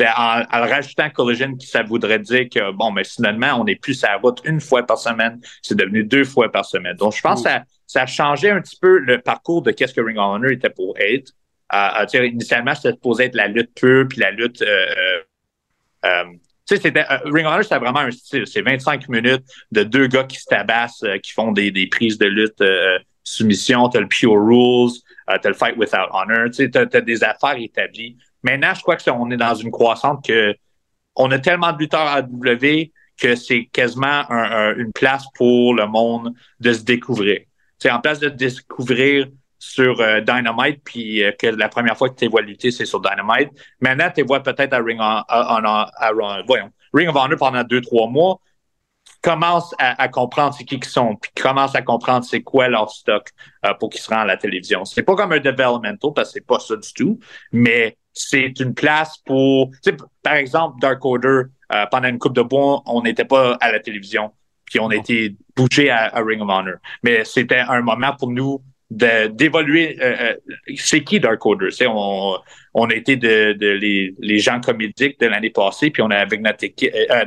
En, en, rajoutant Collision, ça voudrait dire que, bon, mais finalement, on n'est plus sur la route une fois par semaine. C'est devenu deux fois par semaine. Donc, je pense que ça, ça a changé un petit peu le parcours de qu'est-ce que Ring of Honor était pour être. Euh, euh initialement, c'était supposé être la lutte pure, puis la lutte... Euh, euh, tu sais, c'était Ring of Honor, c'était vraiment un style. C'est 25 minutes de deux gars qui se tabassent, qui font des, des prises de lutte soumission. T'as le Pure Rules, t'as le Fight Without Honor. Tu sais, t'as, as des affaires établies. Maintenant, je crois que on est dans une croissance que on a tellement de lutteurs à W que c'est quasiment une place pour le monde de se découvrir. C'est en place de découvrir sur euh, Dynamite, puis euh, que la première fois que tu vois lutter, c'est sur Dynamite. Maintenant, tu vois peut-être à Ring, Ring of Honor pendant deux, trois mois commence à, comprendre c'est qui qu'ils sont, puis commence à comprendre c'est quoi leur stock euh, pour qu'ils se rendent à la télévision. C'est pas comme un developmental, parce que c'est pas ça du tout, mais c'est une place pour, par exemple, Dark Order, euh, pendant une coupe de bois, on n'était pas à la télévision, puis on a été bougé à, Ring of Honor. Mais c'était un moment pour nous d'évoluer. Euh, c'est qui Dark Order? On, on a été de, les, les, gens comédiques de l'année passée, puis on a avec notre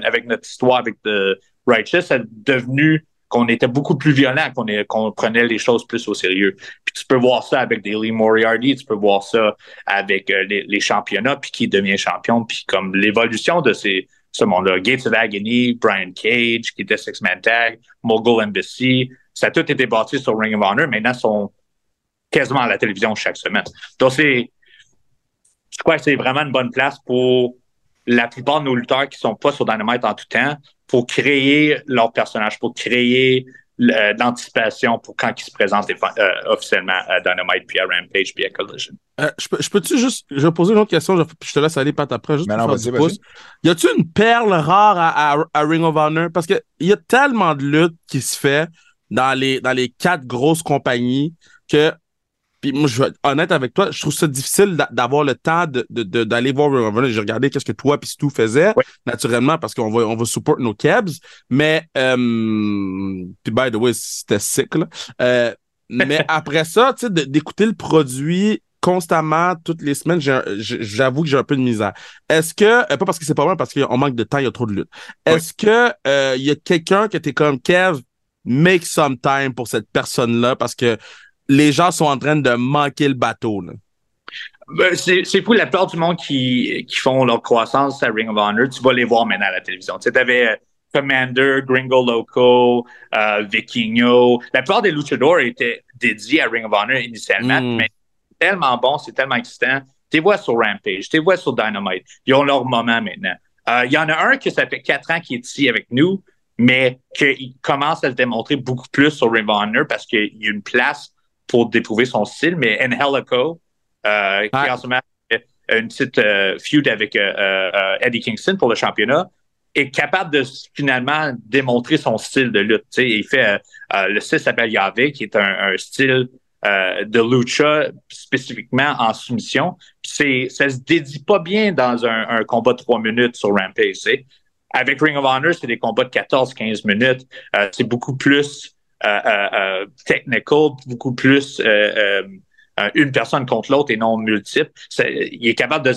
avec notre histoire avec The Righteous, c'est devenu qu'on était beaucoup plus violent, qu'on qu'on prenait les choses plus au sérieux. Puis tu peux voir ça avec Lee Moriarty, tu peux voir ça avec euh, les, championnats, puis qui devient champion, puis comme l'évolution de ces ce monde-là. Gates of Agony, Brian Cage, qui était Six-Man Tag, Mogul Embassy, ça a tout été bâti sur Ring of Honor, maintenant sont quasiment à la télévision chaque semaine. Donc c'est, je crois que c'est vraiment une bonne place pour la plupart de nos lutteurs qui sont pas sur Dynamite en tout temps, pour créer leur personnage, pour créer euh, l'anticipation pour quand ils se présentent euh, officiellement à Dynamite, puis à Rampage, puis à Collision. Euh, je, peux-tu juste, je vais poser une autre question, je, je te laisse aller pas après, juste pour faire du Y a-tu une perle rare à, à, Ring of Honor? Parce qu'il y a tellement de luttes qui se fait dans les, dans les quatre grosses compagnies que puis moi, je vais être honnête avec toi, je trouve ça difficile d'avoir le temps d'aller de, de, voir J'ai regardé qu'est-ce que toi puis tout faisait, naturellement, parce qu'on va, on va support nos cabs. Mais, euh, puis by the way, c'était sick, là. Euh, mais [LAUGHS] après ça, tu sais, d'écouter le produit constamment, toutes les semaines, j'avoue que j'ai un peu de misère. Est-ce que, euh, pas parce que c'est pas mal, parce qu'on manque de temps, il y a trop de lutte. Est-ce que euh, il y a quelqu'un qui était comme Kev, make some time pour cette personne-là, parce que les gens sont en train de manquer le bateau. Ben, c'est pour la plupart du monde qui, qui font leur croissance à Ring of Honor. Tu vas les voir maintenant à la télévision. Tu avais euh, Commander, Gringo Loco, euh, Vikingo. La plupart des luchadors étaient dédiés à Ring of Honor initialement, mm. mais c'est tellement bon, c'est tellement excitant. Tu les vois sur Rampage, tu les vois sur Dynamite. Ils ont leur moment maintenant. Euh, il y en a un qui ça fait quatre ans qui est ici avec nous, mais qu'il commence à se démontrer beaucoup plus sur Ring of Honor parce qu'il y a une place pour déprouver son style, mais Angelico, euh, qui en ce moment une petite euh, feud avec euh, euh, Eddie Kingston pour le championnat, est capable de finalement démontrer son style de lutte. il fait le style s'appelle Yahvé, qui est un, style de lucha spécifiquement en soumission. c'est, ça se dédie pas bien dans un, combat de trois minutes sur Rampage. Avec Ring of Honor, c'est des combats de 14-15 minutes. C'est beaucoup plus euh, euh, technical, beaucoup plus une personne contre l'autre et non multiple. il est capable de,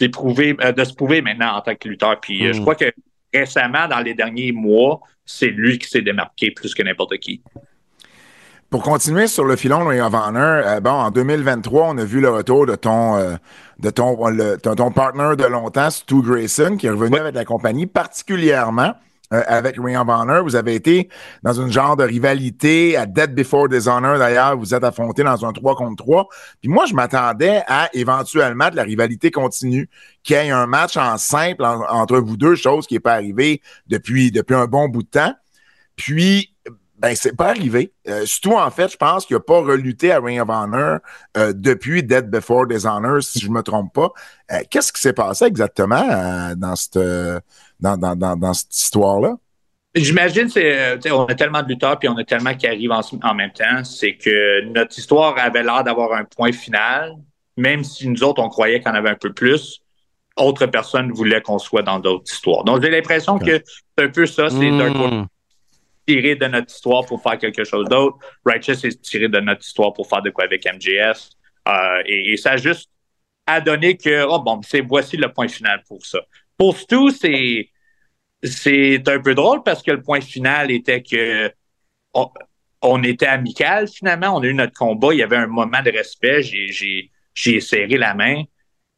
de, de se prouver maintenant en tant que lutteur. Puis je mm. crois que récemment, dans les derniers mois, c'est lui qui s'est démarqué plus que n'importe qui. Pour continuer sur le filon Ring of Honor, euh, bon, en 2023, on a vu le retour de ton euh, de ton, ton partner de longtemps, Stu Grayson, qui est revenu avec la compagnie, particulièrement euh, avec Ring of Honor. Vous avez été dans une genre de rivalité à Dead Before Dishonor. D'ailleurs, vous êtes affronté dans un 3 contre 3. Puis moi, je m'attendais à éventuellement de la rivalité continue, qu'il y ait un match en simple entre vous deux, chose qui n'est pas arrivée depuis, depuis un bon bout de temps. Puis, ben, c'est pas arrivé. Euh, surtout, en fait, je pense qu'il n'a pas relutté à Ring of Honor euh, depuis Dead Before Dishonor, si je me trompe pas. Euh, qu'est-ce qui s'est passé exactement euh, dans cette, dans, dans, dans, dans cette histoire-là? J'imagine, c'est, on a tellement de lutteurs puis on a tellement qui arrivent en, en même temps, c'est que notre histoire avait l'air d'avoir un point final, même si nous autres, on croyait qu'on avait un peu plus. Autres personnes voulaient qu'on soit dans d'autres histoires. Donc, j'ai l'impression que c'est un peu ça, c'est d'un mmh tiré de notre histoire pour faire quelque chose d'autre. Righteous est tiré de notre histoire pour faire de quoi avec MJF. Euh, et, ça a juste à donner que, oh bon, voici le point final pour ça. Pour Stu, c'est c'est un peu drôle parce que le point final était que on, était amical finalement. On a eu notre combat. Il y avait un moment de respect. J'ai j'ai serré la main,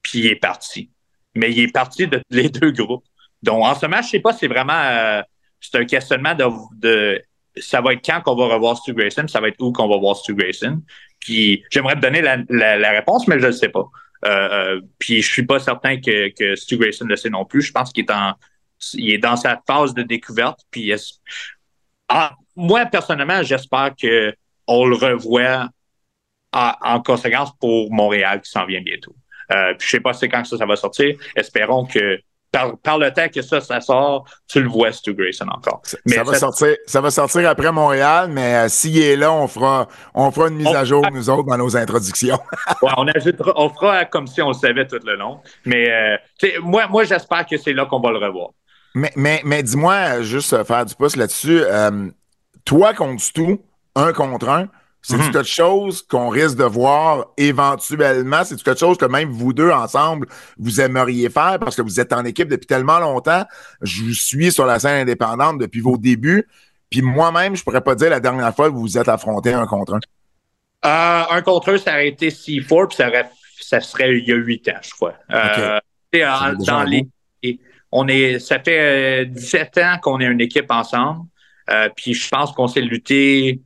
puis il est parti. Mais il est parti de [LAUGHS] les deux groupes. Donc, en ce match, je sais pas, c'est vraiment euh, c'est un questionnement de, ça va être quand qu'on va revoir Stu Grayson, ça va être où qu'on va voir Stu Grayson. Puis j'aimerais te donner la, réponse, mais je ne sais pas. Euh, euh, puis je suis pas certain que, Stu Grayson le sait non plus. Je pense qu'il est il est dans sa phase de découverte. Puis ah, moi, personnellement, j'espère que on le revoit en, conséquence pour Montréal qui s'en vient bientôt. Euh, puis je sais pas c'est quand ça va sortir. Espérons que par, le temps que ça, ça sort, tu le vois, Stu Grayson encore. Mais ça, va sortir, ça va sortir après Montréal, mais euh, s'il est là, on fera, on fera une mise à jour, nous autres, dans nos introductions. [LAUGHS] on, on fera comme si on le savait tout le long. Mais euh, moi, moi j'espère que c'est là qu'on va le revoir. Mais, mais, mais dis-moi, juste faire du pouce là-dessus, euh, toi contre Stu, un contre un, c'est mm quelque chose qu'on risque de voir éventuellement? C'est quelque chose que même vous deux ensemble, vous aimeriez faire parce que vous êtes en équipe depuis tellement longtemps? Je vous suis sur la scène indépendante depuis vos débuts. Puis moi-même, je pourrais pas dire la dernière fois que vous vous êtes affronté un contre un. Euh, un contre un, ça aurait été C4, puis ça, ça serait il y a huit ans, je crois. Euh, dans les, on est, ça fait 17 ans qu'on est une équipe ensemble. Euh, puis je pense qu'on s'est lutté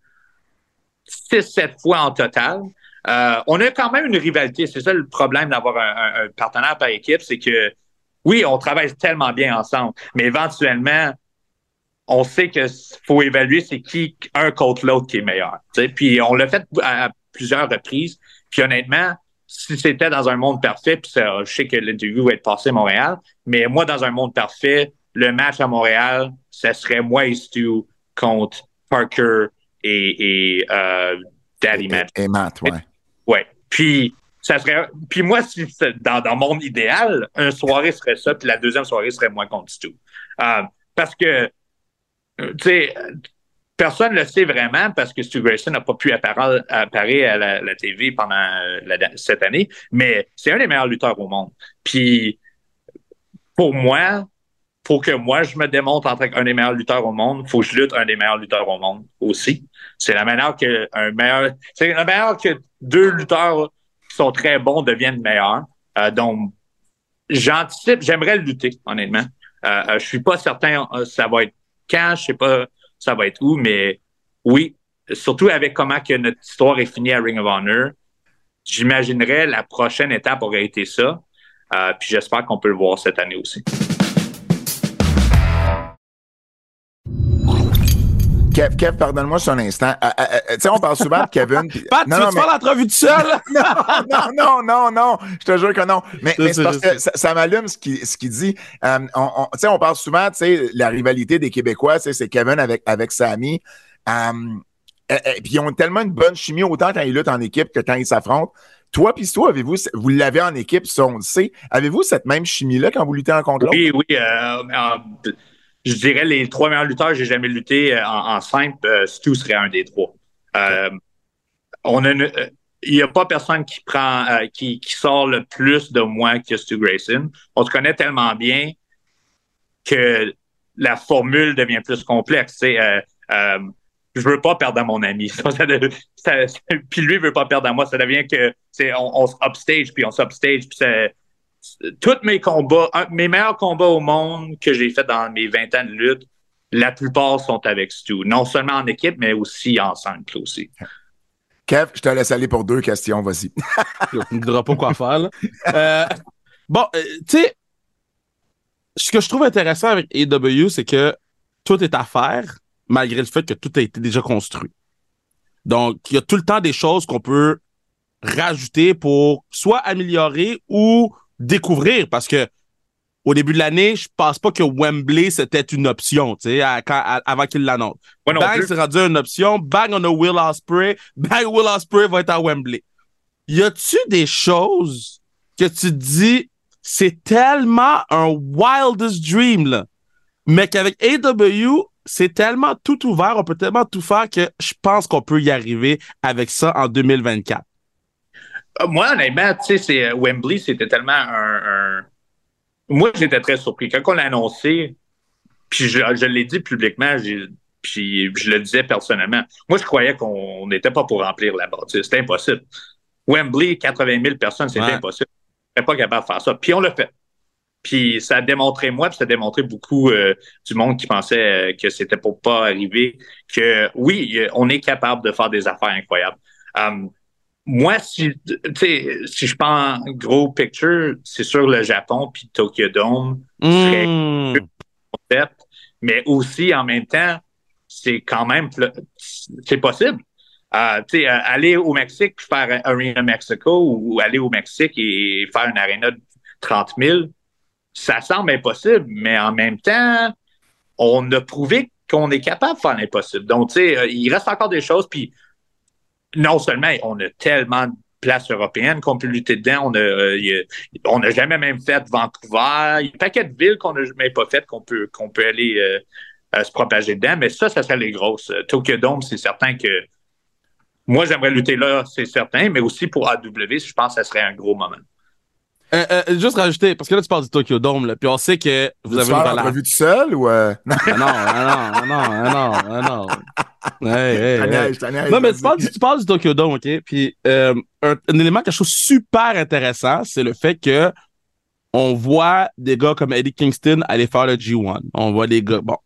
six, sept fois en total. Euh, on a quand même une rivalité. C'est ça le problème d'avoir un, partenaire par équipe, c'est que oui, on travaille tellement bien ensemble, mais éventuellement, on sait que faut évaluer c'est qui un contre l'autre qui est meilleur. Puis on l'a fait à, plusieurs reprises. Puis honnêtement, si c'était dans un monde parfait, puis je sais que l'interview va être passé à Montréal, mais moi, dans un monde parfait, le match à Montréal, ce serait moi et Stu contre Parker, et, euh, Daddy Matt. Et, Matt, ouais. Ouais. Puis, ça serait. Puis moi, si dans, dans mon idéal, une soirée serait ça, puis la deuxième soirée serait moi contre Stu. Euh, parce que, euh, tu sais, personne ne le sait vraiment parce que Stu Grayson n'a pas pu apparaître, à la, TV pendant cette année, mais c'est un des meilleurs lutteurs au monde. Puis, pour moi, faut que moi, je me démontre en tant qu'un des meilleurs lutteurs au monde. faut que je lutte un des meilleurs lutteurs au monde aussi. C'est la manière que un meilleur, c'est la manière que deux lutteurs qui sont très bons deviennent meilleurs. Euh, donc, j'anticipe, j'aimerais lutter, honnêtement. Euh, euh, je suis pas certain euh, ça va être quand, je sais pas ça va être où, mais oui, surtout avec comment que notre histoire est finie à Ring of Honor, j'imaginerais la prochaine étape aurait été ça. Euh, puis j'espère qu'on peut le voir cette année aussi. Kev, Kev pardonne-moi sur un instant. Euh, euh, euh, tu sais, on parle souvent de Kevin. Pat, non, tu veux mais... faire l'entrevue tout seul? [LAUGHS] non, non, non, non, je te jure que non. Mais, mais c'est parce que ça, m'allume ce qu'il ce dit. on, on tu sais, on parle souvent, tu sais, la rivalité des Québécois, c'est Kevin avec, avec Samy. et puis ils ont tellement une bonne chimie, autant quand ils luttent en équipe que quand ils s'affrontent. Toi, puis toi, avez-vous, vous l'avez en équipe, ça on le sait. Avez-vous cette même chimie-là quand vous luttez en contre l'autre? Oui, oui. Euh, je dirais les trois meilleurs lutteurs, j'ai jamais lutté euh, en, simple. Euh, Stu serait un des trois. on a il n'y a pas personne qui prend, qui, sort le plus de moi que Stu Grayson. On se connaît tellement bien que la formule devient plus complexe. Euh, euh, je veux pas perdre à mon ami. [LAUGHS] [LAUGHS] puis lui veut pas perdre à moi. Ça devient que on, on upstage puis on s'upstage. Tous mes combats, mes meilleurs combats au monde que j'ai fait dans mes 20 ans de lutte, la plupart sont avec Stu. Non seulement en équipe, mais aussi ensemble aussi. Kev, je te laisse aller pour deux questions, vas-y. On ne dira pas quoi faire. Là. Euh, bon, euh, tu sais, ce que je trouve intéressant avec AW, c'est que tout est à faire, malgré le fait que tout a été déjà construit. Donc, il y a tout le temps des choses qu'on peut rajouter pour soit améliorer ou découvrir, parce que au début de l'année, je pense pas que Wembley c'était une option, tu sais, avant qu'il l'annonce. Bang, c'est rendu une option. Bang, on a Will Ospreay. Bang, Will Ospreay va être à Wembley. Y a-tu des choses que tu dis, c'est tellement un wildest dream, là. Mais qu'avec AW, c'est tellement tout ouvert, on peut tellement tout faire que je pense qu'on peut y arriver avec ça en 2024. Euh, moi, honnêtement, tu sais, euh, Wembley, c'était tellement un, Moi, j'étais très surpris. Quand on l'a annoncé, puis je, l'ai dit publiquement, puis je le disais personnellement, moi, je croyais qu'on n'était pas pour remplir la bâtisse. C'était impossible. Wembley, 80 000 personnes, c'était impossible pas capable de faire ça. Puis on l'a fait. Puis ça a démontré moi, puis ça a démontré beaucoup euh, du monde qui pensait euh, que c'était pour pas arriver, que oui, on est capable de faire des affaires incroyables. Um, moi, si, si je prends gros picture, c'est sûr le Japon puis Tokyo Dome serait mmh. mais aussi en même temps, c'est quand même c'est possible. Euh, euh, aller au Mexique puis faire Arena Mexico ou, aller au Mexique et faire une arena de 30 000, ça semble impossible, mais en même temps, on a prouvé qu'on est capable de faire l'impossible. Donc, tu sais, euh, il reste encore des choses, puis non seulement on a tellement de places européennes qu'on peut lutter dedans, on n'a jamais même fait Vancouver, il y a un paquet de villes qu'on n'a même pas faites qu'on peut, qu'on peut aller se propager dedans, mais ça, ça serait les grosses. Tokyo Dome, c'est certain que moi, j'aimerais lutter là, c'est certain, mais aussi pour AW, je pense que ce serait un gros moment. Euh, euh, juste rajouter, parce que là, tu parles du Tokyo Dome, là, puis on sait que vous avez une relation. tout seul ou. Euh? non, non, non, non, non, non. Hey, hey, non, mais tu parles, tu parles, du Tokyo Dome, OK? Puis un, un, élément que je trouve super intéressant, c'est le fait que on voit des gars comme Eddie Kingston aller faire le G1. On voit des gars, bon.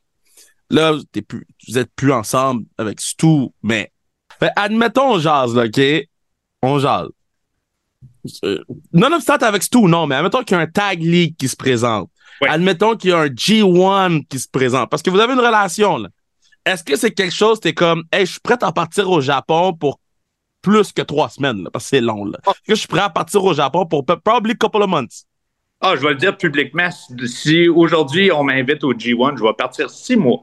Là, plus, vous êtes plus ensemble avec Stu, mais fait, admettons, on jase, là, OK? On jase. Euh, non-obstant avec Stu, non, mais admettons qu'il y a un Tag League qui se présente. Admettons qu'il y a un G1 qui se présente. Parce que vous avez une relation, là. Est-ce que c'est quelque chose, t'es comme, hey, je suis prêt à partir au Japon pour plus que trois semaines, là, parce que c'est long, là. Est-ce que je suis prêt à partir au Japon pour probably a couple of months? Ah, je vais le dire publiquement. Si aujourd'hui on m'invite au G1, je vais partir six mois.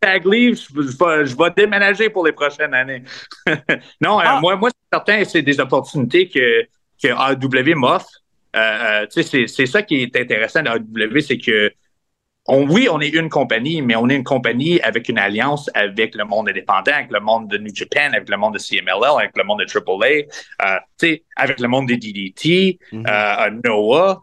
tag leave, [LAUGHS] je, vais, déménager pour les prochaines années. [LAUGHS] non, euh, ah. moi, moi c'est certain, c'est des opportunités que, que AW m'offre. Euh, euh c'est ça qui est intéressant dans AW, c'est que oui, on est une compagnie, mais on est une compagnie avec une alliance avec le monde indépendant, avec le monde de New Japan, avec le monde de CMLL, avec le monde de AAA, euh, avec le monde de DDT, mm-hmm. euh, Noah.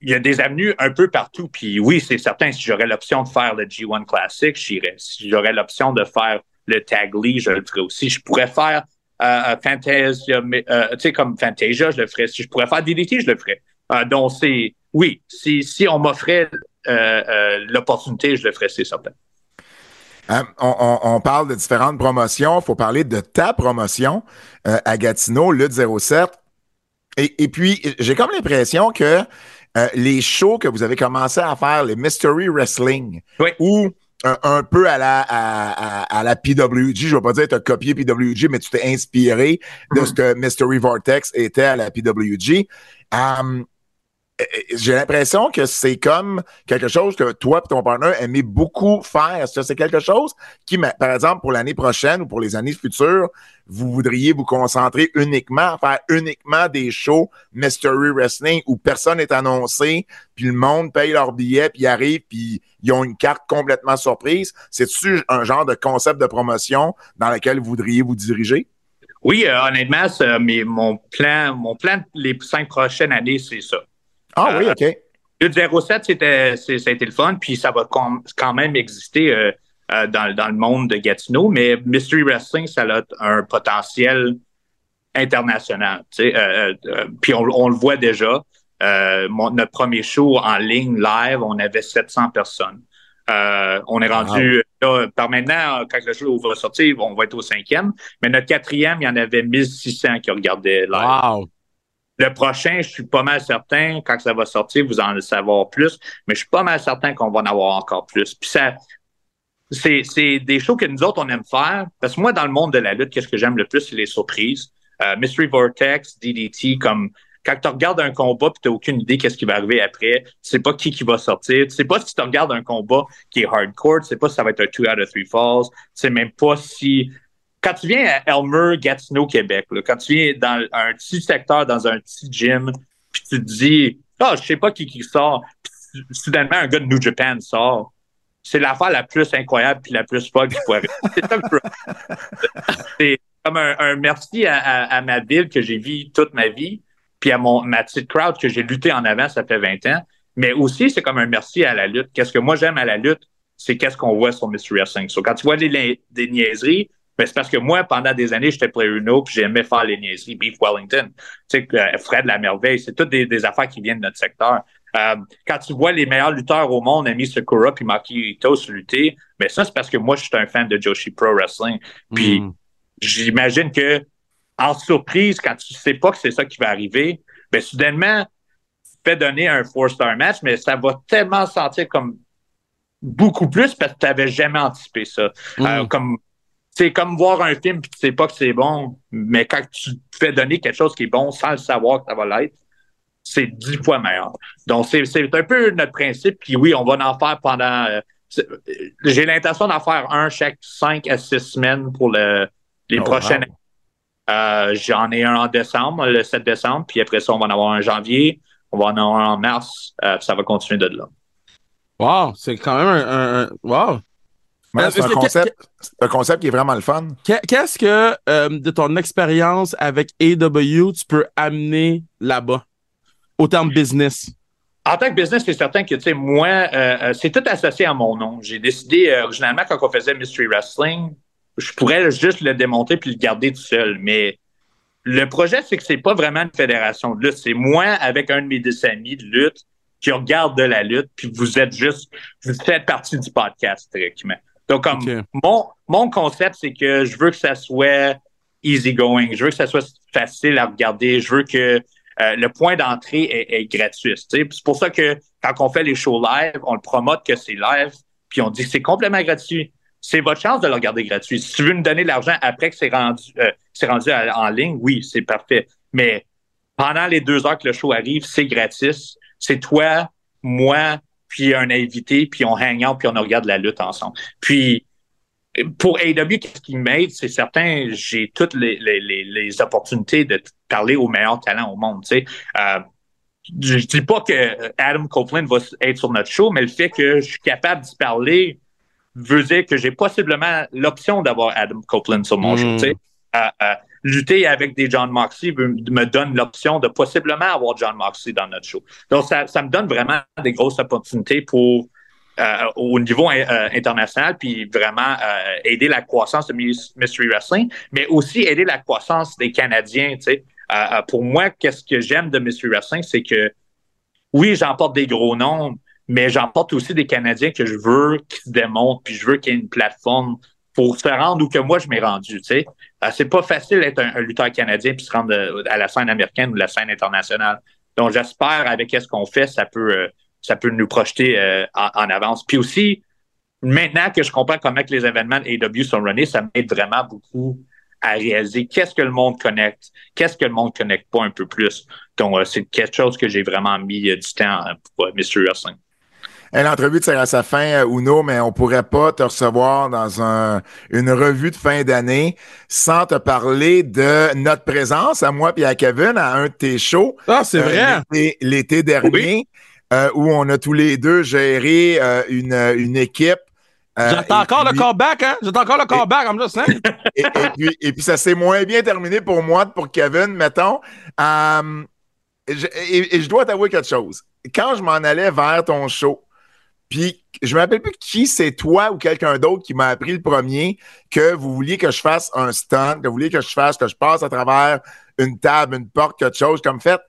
Il y a des avenues un peu partout. Puis oui, c'est certain, si j'aurais l'option de faire le G1 Classic, j'irais. Si j'aurais l'option de faire le Tag League, je le ferais aussi. Je pourrais faire euh, Fantasia, euh, tu sais, comme Fantasia, je le ferais. Si je pourrais faire DDT, je le ferais. donc, c'est, oui, si, si on m'offrait euh, euh, l'opportunité, je le ferai, c'est certain. Hein, on, parle de différentes promotions. Il faut parler de ta promotion euh, à Gatineau, Lutte 07. Et, puis, j'ai comme l'impression que les shows que vous avez commencé à faire, les Mystery Wrestling, ou un, peu à la, à, la PWG, je ne vais pas dire que tu as copié PWG, mais tu t'es inspiré de mm-hmm. ce que Mystery Vortex était à la PWG j'ai l'impression que c'est comme quelque chose que toi et ton partenaire aimez beaucoup faire. Est-ce que c'est quelque chose qui, par exemple, pour l'année prochaine ou pour les années futures, vous voudriez vous concentrer uniquement à faire uniquement des shows Mystery Wrestling où personne n'est annoncé, puis le monde paye leur billet, puis arrive, puis ils ont une carte complètement surprise? C'est-tu un genre de concept de promotion dans lequel vous voudriez vous diriger? Oui, euh, honnêtement, mais mon plan, mon plan les cinq prochaines années, c'est ça. Ah oui, OK. Le 07, c'était, été le fun, puis ça va quand même exister euh, euh, dans, dans, le monde de Gatineau, mais Mystery Wrestling, ça a un potentiel international. Euh, puis on, le voit déjà. notre premier show en ligne, live, on avait 700 personnes. on est rendu là, par maintenant, quand le show va sortir, on va être au cinquième. Mais notre quatrième, il y en avait 1600 qui regardaient live. Wow. Le prochain, je suis pas mal certain, quand ça va sortir, vous en savoir plus, mais je suis pas mal certain qu'on va en avoir encore plus. Puis ça, c'est, des shows que nous autres, on aime faire. Parce que moi, dans le monde de la lutte, qu'est-ce que j'aime le plus, c'est les surprises. Euh, Mystery Vortex, DDT, comme quand tu regardes un combat puis tu n'as aucune idée qu'est-ce qui va arriver après, tu sais pas qui qui va sortir, tu sais pas si tu regardes un combat qui est hardcore, tu sais pas si ça va être un two out of three falls, tu sais même pas si quand tu viens à Elmer, Gatineau, Québec, quand tu viens dans un petit secteur, dans un petit gym, puis tu te dis, ah, oh, je sais pas qui qui sort, puis soudainement, un gars de New Japan sort. C'est l'affaire la plus incroyable puis la plus folle qu'il pourrait [LAUGHS] C'est comme un, merci à, ma ville que j'ai vu toute ma vie, puis à mon, ma petite crowd que j'ai lutté en avant, ça fait 20 ans. Mais aussi, c'est comme un merci à la lutte. Qu'est-ce que moi j'aime à la lutte, c'est qu'est-ce qu'on voit sur Mystery Wrestling. So, quand tu vois des, des niaiseries, ben, c'est parce que moi, pendant des années, j'étais Uno puis j'aimais faire les niaiseries. Beef Wellington, tu sais, euh, Fred la merveille, c'est toutes des, affaires qui viennent de notre secteur. Euh, quand tu vois les meilleurs lutteurs au monde, Ami Sakura puis Maki Ito se lutter, mais ben, ça, c'est parce que moi, je suis un fan de Joshi Pro Wrestling. Puis hmm. j'imagine que, en surprise, quand tu sais pas que c'est ça qui va arriver, ben soudainement, tu fais donner un four-star match, mais ça va tellement sentir comme beaucoup plus parce que tu n'avais jamais anticipé ça. Euh, hmm. comme c'est comme voir un film puis tu sais pas que c'est bon, mais quand tu te fais donner quelque chose qui est bon sans le savoir que ça va l'être, c'est dix fois meilleur. Donc, c'est, un peu notre principe. Puis oui, on va en faire pendant. Euh, j'ai l'intention d'en faire un chaque cinq à six semaines pour le, les oh, prochaines. Euh, j'en ai un en décembre, le 7 décembre, puis après ça, on va en avoir un en janvier, on va en avoir un en mars, euh, ça va continuer de là. Wow, c'est quand même un, un wow, c'est un, concept, qui est vraiment le fun. Qu'est-ce que, euh, de ton expérience avec AW, tu peux amener là-bas, au terme business? En tant que business, c'est certain que, tu sais, moi, euh, euh, c'est tout associé à mon nom. J'ai décidé, originalement, quand on faisait Mystery Wrestling, je pourrais juste le démonter puis le garder tout seul. Mais le projet, c'est que c'est pas vraiment une fédération de lutte. C'est moi avec un de mes amis de lutte qui regarde de la lutte, puis vous êtes juste, vous faites partie du podcast, directement. Donc, comme mon, mon concept, c'est que je veux que ça soit easy going. Je veux que ça soit facile à regarder. Je veux que euh, le point d'entrée est, gratuit. C'est pour ça que quand on fait les shows live, on le promote que c'est live, puis on dit que c'est complètement gratuit. C'est votre chance de le regarder gratuit. Si tu veux nous donner de l'argent après que c'est rendu, euh, c'est rendu en ligne, oui, c'est parfait. Mais pendant les deux heures que le show arrive, c'est gratis. C'est toi, moi, puis un invité, puis on hang out, puis on regarde la lutte ensemble. Puis pour AW, qu'est-ce qui m'aide, c'est certain, j'ai toutes les, les, les, opportunités de parler aux meilleurs talents au monde. Tu sais. Euh, je dis pas que Adam Copeland va être sur notre show, mais le fait que je suis capable d'y parler veut dire que j'ai possiblement l'option d'avoir Adam Copeland sur mon show. Tu sais. Hmm. Euh, euh, lutter avec des John Moxley me donne l'option de possiblement avoir John Moxley dans notre show. Donc, ça, ça me donne vraiment des grosses opportunités pour euh, au niveau euh, international, puis vraiment euh, aider la croissance de Mystery Wrestling, mais aussi aider la croissance des Canadiens. Pour moi, qu'est-ce que j'aime de Mystery Wrestling, c'est que oui, j'emporte des gros noms, mais j'emporte aussi des Canadiens que je veux qui se démontrent, puis je veux qu'il y ait une plateforme pour se rendre où que moi je m'ai rendu. Tu sais. Euh, c'est pas facile d'être un, lutteur canadien puis se rendre euh, à la scène américaine ou la scène internationale. Donc j'espère avec ce qu'on fait, ça peut euh, ça peut nous projeter en, avance. Puis aussi, maintenant que je comprends comment que les événements AW sont runnés, ça m'aide vraiment beaucoup à réaliser qu'est-ce que le monde connecte, qu'est-ce que le monde connecte pas un peu plus. Donc, euh, c'est quelque chose que j'ai vraiment mis euh, du temps pour Mystery Wrestling. L'entrevue tire à sa fin, Uno, mais on pourrait pas te recevoir dans un, une revue de fin d'année sans te parler de notre présence, à moi et à Kevin, à un de tes shows. Ah, c'est vrai. L'été dernier, où on a tous les deux géré une, une équipe euh, J'attends encore le callback, hein? J'attends encore le callback, I'm just saying. [LAUGHS] et, et, puis, et puis, ça s'est moins bien terminé pour moi pour Kevin, mettons. Et, je dois t'avouer quelque chose. Quand je m'en allais vers ton show, puis je me rappelle plus qui c'est toi ou quelqu'un d'autre qui m'a appris le premier que vous vouliez que je fasse un stunt, que vous vouliez que je fasse, que je passe à travers une table, une porte, quelque chose comme fait.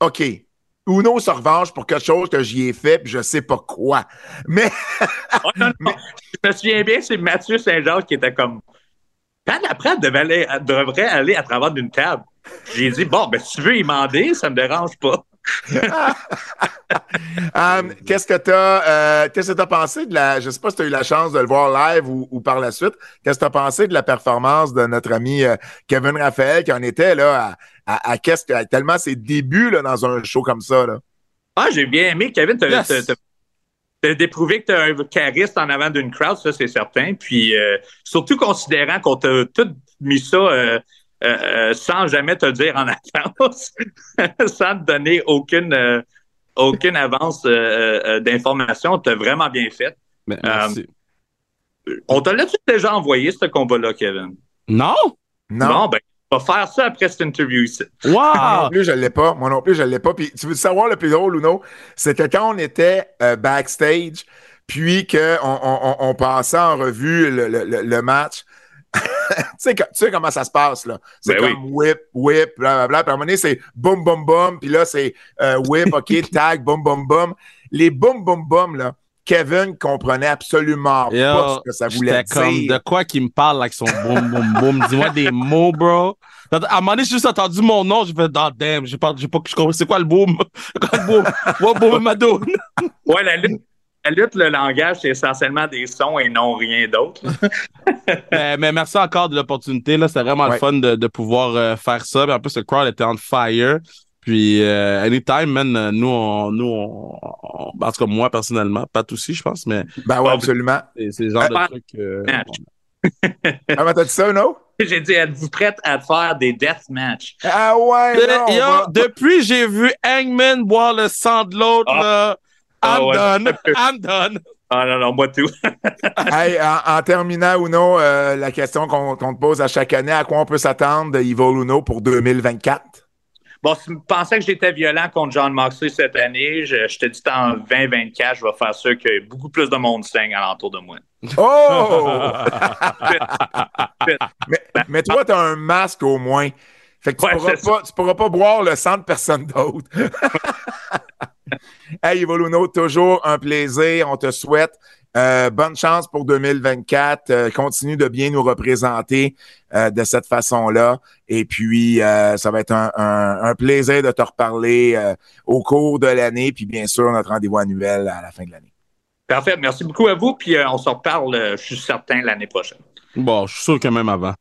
OK, Uno se revanche pour quelque chose que j'y ai fait, puis je sais pas quoi. Mais. [LAUGHS] oh, non, non. Je me souviens bien, c'est Mathieu Saint-Jacques qui était comme. Quand la devait aller, devrait aller à travers d'une table. J'ai dit, bon, ben, si tu veux y demander, ça me dérange pas. [LAUGHS] um, qu'est-ce que tu as, euh, qu'est-ce que as pensé de la, je sais pas si tu as eu la chance de le voir live ou, ou par la suite, qu'est-ce que tu as pensé de la performance de notre ami euh, Kevin Raphaël qui en était là à, à, qu'est-ce que, tellement ses débuts là, dans un show comme ça là? Ah, j'ai bien aimé. Kevin, tu yes. as déprouvé que tu as un charisme en avant d'une crowd, ça c'est certain. Puis euh, surtout considérant qu'on t'a tout mis ça euh, euh, sans jamais te dire en [LAUGHS] avance, sans te donner aucune, euh, aucune avance euh, d'information. Tu as vraiment bien fait. Ben, merci. on t'a l'a-tu déjà envoyé, ce combat-là, Kevin? Non! Non. Bon, ben, on va faire ça après cette interview ici. Wow! [LAUGHS] Moi non plus, je ne l'ai pas. Moi non plus, je ne l'ai pas. Puis tu veux savoir le plus drôle ou non? C'est que quand on était backstage, puis qu'on on, on, passait en revue le, le, le match, tu, sais, tu sais comment ça se passe, là. C'est ben comme whip, whip, blablabla. Puis à un moment donné, c'est boum, boum, boum. Puis là, c'est euh, whip, OK, [LAUGHS] tag, boum, boum, boum. Les boum, boum, boum, là, Kevin comprenait absolument Yo, pas ce que ça voulait dire. comme, de quoi qu'il me parle avec son boum, boum, boum? Dis-moi des mots, bro. À un moment donné, j'ai juste entendu mon nom, je fais, oh, damn, j'ai pas, j'ai pas, c'est quoi le boom? [LAUGHS] quoi le boom? What boom, Madone? ouais, la lutte la lutte, le langage, c'est essentiellement des sons et non rien d'autre. [LAUGHS] mais, mais, merci encore de l'opportunité. Là. C'était vraiment ouais. le fun de, de pouvoir euh, faire ça. Puis en plus, le crowd était on fire. Puis, euh, anytime, man, nous, on, nous, on, on, en tout cas, moi, personnellement, pas aussi, je pense, mais. Ben ouais, absolument. C'est le genre euh, de truc. Euh, ah, t'as dit ça, non? J'ai dit, êtes-vous prête à faire des death match? Ah ouais, non, Yo, va... depuis, j'ai vu Hangman boire le sang de l'autre, Ah. I'm Ah ouais. done. I'm done. Ah non, non, moi tout. [LAUGHS] Hey, en, en terminant, Uno, euh, la question qu'on te pose à chaque année, à quoi on peut s'attendre de Evil Uno pour 2024? Bon, si tu pensais que j'étais violent contre John Moxley cette année, je, je te dis en 2024, je vais faire sûr qu'il y ait beaucoup plus de monde saigne alentour de moi. Oh! [LAUGHS] mais, mais toi, t'as un masque au moins. Fait que tu, Ouais, pourras pas, tu pourras pas boire le sang de personne d'autre. [LAUGHS] hey, Evoluno, toujours un plaisir. On te souhaite euh, bonne chance pour 2024. Euh, continue de bien nous représenter euh, de cette façon-là. Et puis, euh, ça va être un, un- un plaisir de te reparler euh, au cours de l'année. Puis, bien sûr, notre rendez-vous annuel à la fin de l'année. Parfait. Merci beaucoup à vous. Puis euh, on se reparle, je suis certain, l'année prochaine. Bon, je suis sûr que même avant.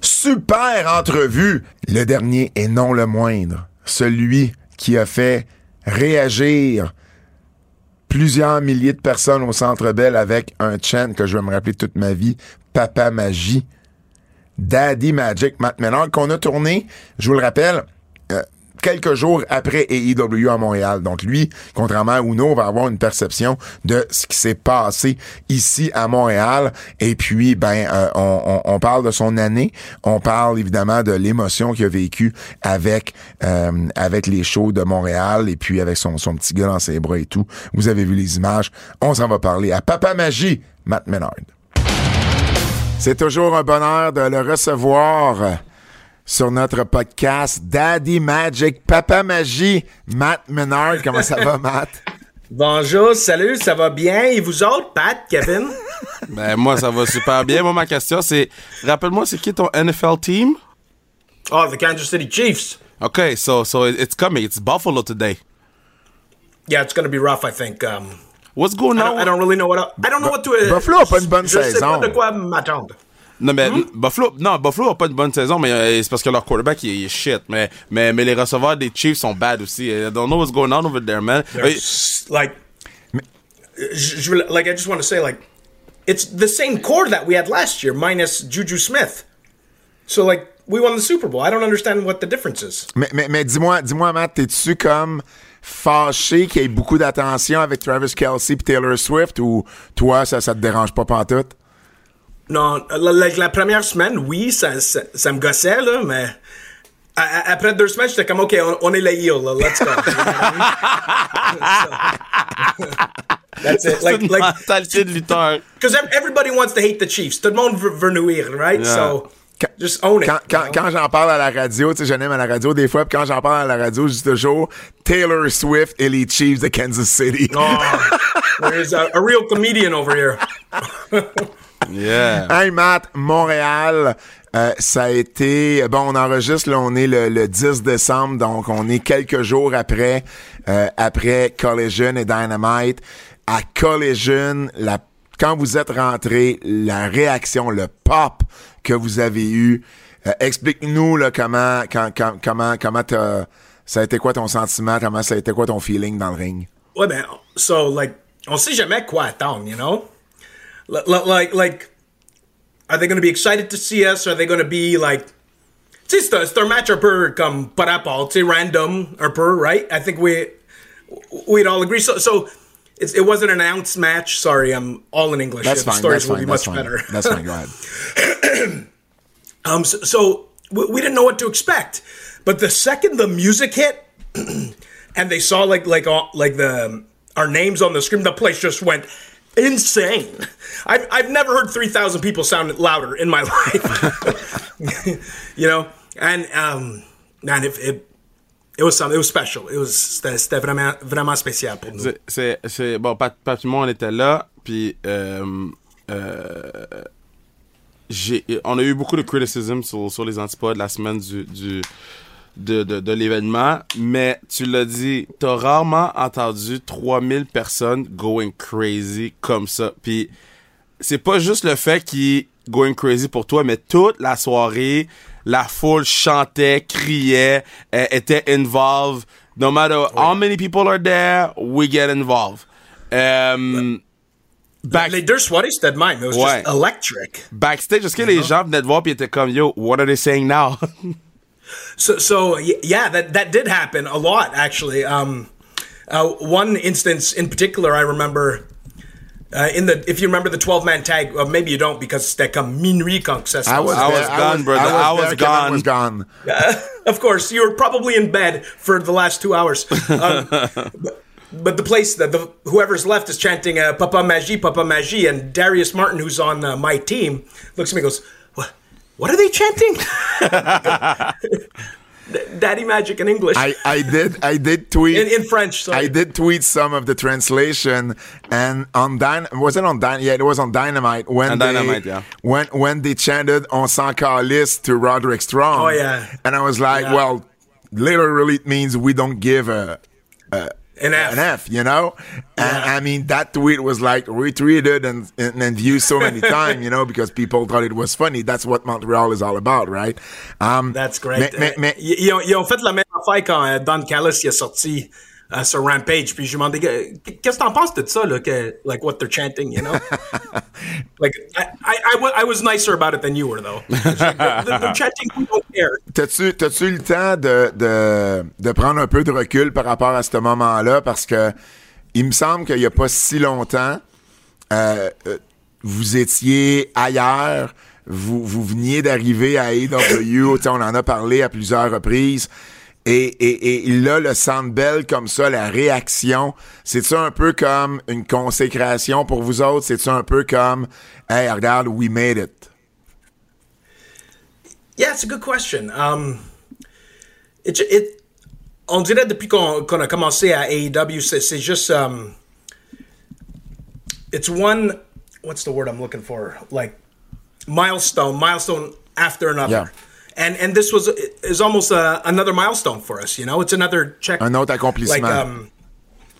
Super entrevue. Le dernier et non le moindre. Celui qui a fait réagir plusieurs milliers de personnes au Centre Bell avec un chant que je vais me rappeler toute ma vie, Papa Magie. Daddy Magic, Matt Menard, qu'on a tourné, je vous le rappelle, quelques jours après AEW à Montréal. Donc lui, contrairement à Uno, va avoir une perception de ce qui s'est passé ici à Montréal. Et puis, ben, euh, on, on- on parle de son année. On parle évidemment de l'émotion qu'il a vécue avec euh, avec les shows de Montréal et puis avec son, son petit gars dans ses bras et tout. Vous avez vu les images. On s'en va parler à Papa Magie, Matt Menard. C'est toujours un bonheur de le recevoir sur notre podcast Daddy Magic, Papa Magie, Matt Menard. Comment ça va, Matt? [LAUGHS] Bonjour, salut, ça va bien? Et vous autres, Pat, Kevin? [LAUGHS] Ben, moi, ça va super bien. Moi, ma question, c'est, rappelle-moi, c'est qui ton NFL team? Oh, the Kansas City Chiefs. Okay, so, so it's coming. It's Buffalo today. Yeah, it's going to be rough, I think. Um, What's going I, on? don't, I don't really know what I, I don't know what to. Buffalo a pas une bonne je sais saison. pas de quoi m'attendre. Non, mais Buffalo, non, Buffalo a pas une bonne saison, mais euh, c'est parce que leur quarterback, il, est shit. Mais, mais, mais les receveurs des Chiefs sont bad aussi. I don't know what's going on over there, man. Like, je- je- like I just want to say, like, it's the same core that we had last year, minus Juju Smith. So, like, we won the Super Bowl. I don't understand what the difference is. Mais, mais, mais dis-moi, dis-moi, Matt, t'es-tu comme fâché qu'il y ait beaucoup d'attention avec Travis Kelsey et Taylor Swift ou toi, ça, ça te dérange pas pantoute? Non, la, la- la première semaine, oui, ça, ça, ça me gossait, là, mais après deux semaines, j'étais comme, OK, on, on est les heels, là, let's go. [LAUGHS] That's it. C'est Like, une like, mentalité de lutteur. because everybody wants to hate the Chiefs. Tout le monde veut, veut nuire, right? Yeah. So, Quand- just own it. Quand, quand, you know? quand j'en parle à la radio, tu sais, j'en aime à la radio des fois, puis quand j'en parle à la radio, je dis toujours Taylor Swift et les Chiefs de Kansas City. Oh, there's a, a real comedian over here. [LAUGHS] Yeah. Hey Matt, Montréal, euh, ça a été bon. On enregistre là, on est le, le 10 décembre, donc on est quelques jours après euh, après Collision et Dynamite. À Collision, la, quand vous êtes rentré, la réaction, le pop que vous avez eu. euh, Explique-nous là comment quand, quand- comment comment t'as- ça a été quoi ton sentiment, comment ça a été quoi ton feeling dans le ring? Ouais, ben, so, like, on sait jamais quoi attendre, you know? Like, like, are they going to be excited to see us? Are they going to be, like, tu sais, c'est un- c'est un match un peu comme par rapport, tu random, un peu, right? I think we, we'd all agree. So, so it's, it wasn't an announced match. Sorry, I'm all in English. That's The fine. stories That's will fine. be much fine. better. That's fine. Go ahead. [CLEARS THROAT] Um, so, so we, we didn't know what to expect, but the second the music hit, [CLEARS THROAT] and they saw like like all, like the our names on the screen, the place just went insane. I've I've never heard three thousand people sound louder in my [LAUGHS] life. you know, and um, man, if it. It was something. It was special. It was c'était c'était vraiment vraiment spécial pour nous. C'est- C'est, bon, Pat, Pat moi, on était là, puis euh, euh, j'ai, on a eu beaucoup de criticism sur, sur les antipodes la semaine du, du, de, de, de l'événement, mais tu l'as dit, t'as rarement entendu 3000 personnes going crazy comme ça. Puis c'est pas juste le fait qu'ils going crazy pour toi, mais toute la soirée, la foule chantait, criait, euh, était involved. No matter how many people are there, we get involved. Um, back- Les deux soirées c'était de même. It was Ouais. just electric. backstage, est-ce que les gens venaient te voir pis étaient comme, yo, what are they saying now? [LAUGHS] So, so yeah, that that did happen a lot actually. Um, uh, one instance in particular, I remember. Uh, in the, if you remember the twelve man tag, uh, maybe you don't because c'était comme minuit quand ça se I was, I there, was gone, brother. I was, I was gone. was gone. [LAUGHS] of course, you were probably in bed for the last two hours. [LAUGHS] Um, but, but the place, the, the whoever's left is chanting uh, "Papa Magie, Papa Magie," and Darius Martin, who's on uh, my team, looks at me and goes, "What? What are they chanting?" [LAUGHS] Daddy Magic in English, I, I did I did tweet in, in French. Sorry. I did tweet some of the translation and on Dyn was it on Dyn yeah it was on Dynamite when On they Dynamite, yeah. when when they chanted on s'en calisse to Roderick Strong Oh, yeah. and I was like Yeah. well literally it means we don't give a An F. an F, you know? And I mean, that tweet was like retweeted and, and, and viewed so many [LAUGHS] times, you know, because people thought it was funny. That's what Montreal is all about, right? Um, That's great. Mais, mais, mais- ils, ont, ils ont fait la même affaire quand euh, Don Callis est sorti euh, sur Rampage. Puis je euh, qu'est-ce que t'en penses de ça, là, que, like what they're chanting, you know? [LAUGHS] like I, I, I, wa- I was nicer about it than you were, though. They're, chanting, we don't care. T'as-tu, t'as-tu le temps de, de, de prendre un peu de recul par rapport à ce moment-là? Parce que il me semble qu'il n'y a pas si longtemps, euh, euh, vous étiez ailleurs, vous, vous veniez d'arriver à AEW, on en a parlé à plusieurs reprises. Et, et, et là, le Sandbell comme ça, la réaction, c'est-tu un peu comme une consécration pour vous autres? C'est-tu un peu comme, hey, regarde, we made it? Yeah, it's a good question. Um, it, it, on dirait depuis qu'on a commencé à AEW, c'est c'est juste. Um, it's one. What's the word I'm looking for? Like milestone, milestone after another. Yeah. And and this was is almost a, another milestone for us. You know, it's another check. Un autre accomplissement. Like um,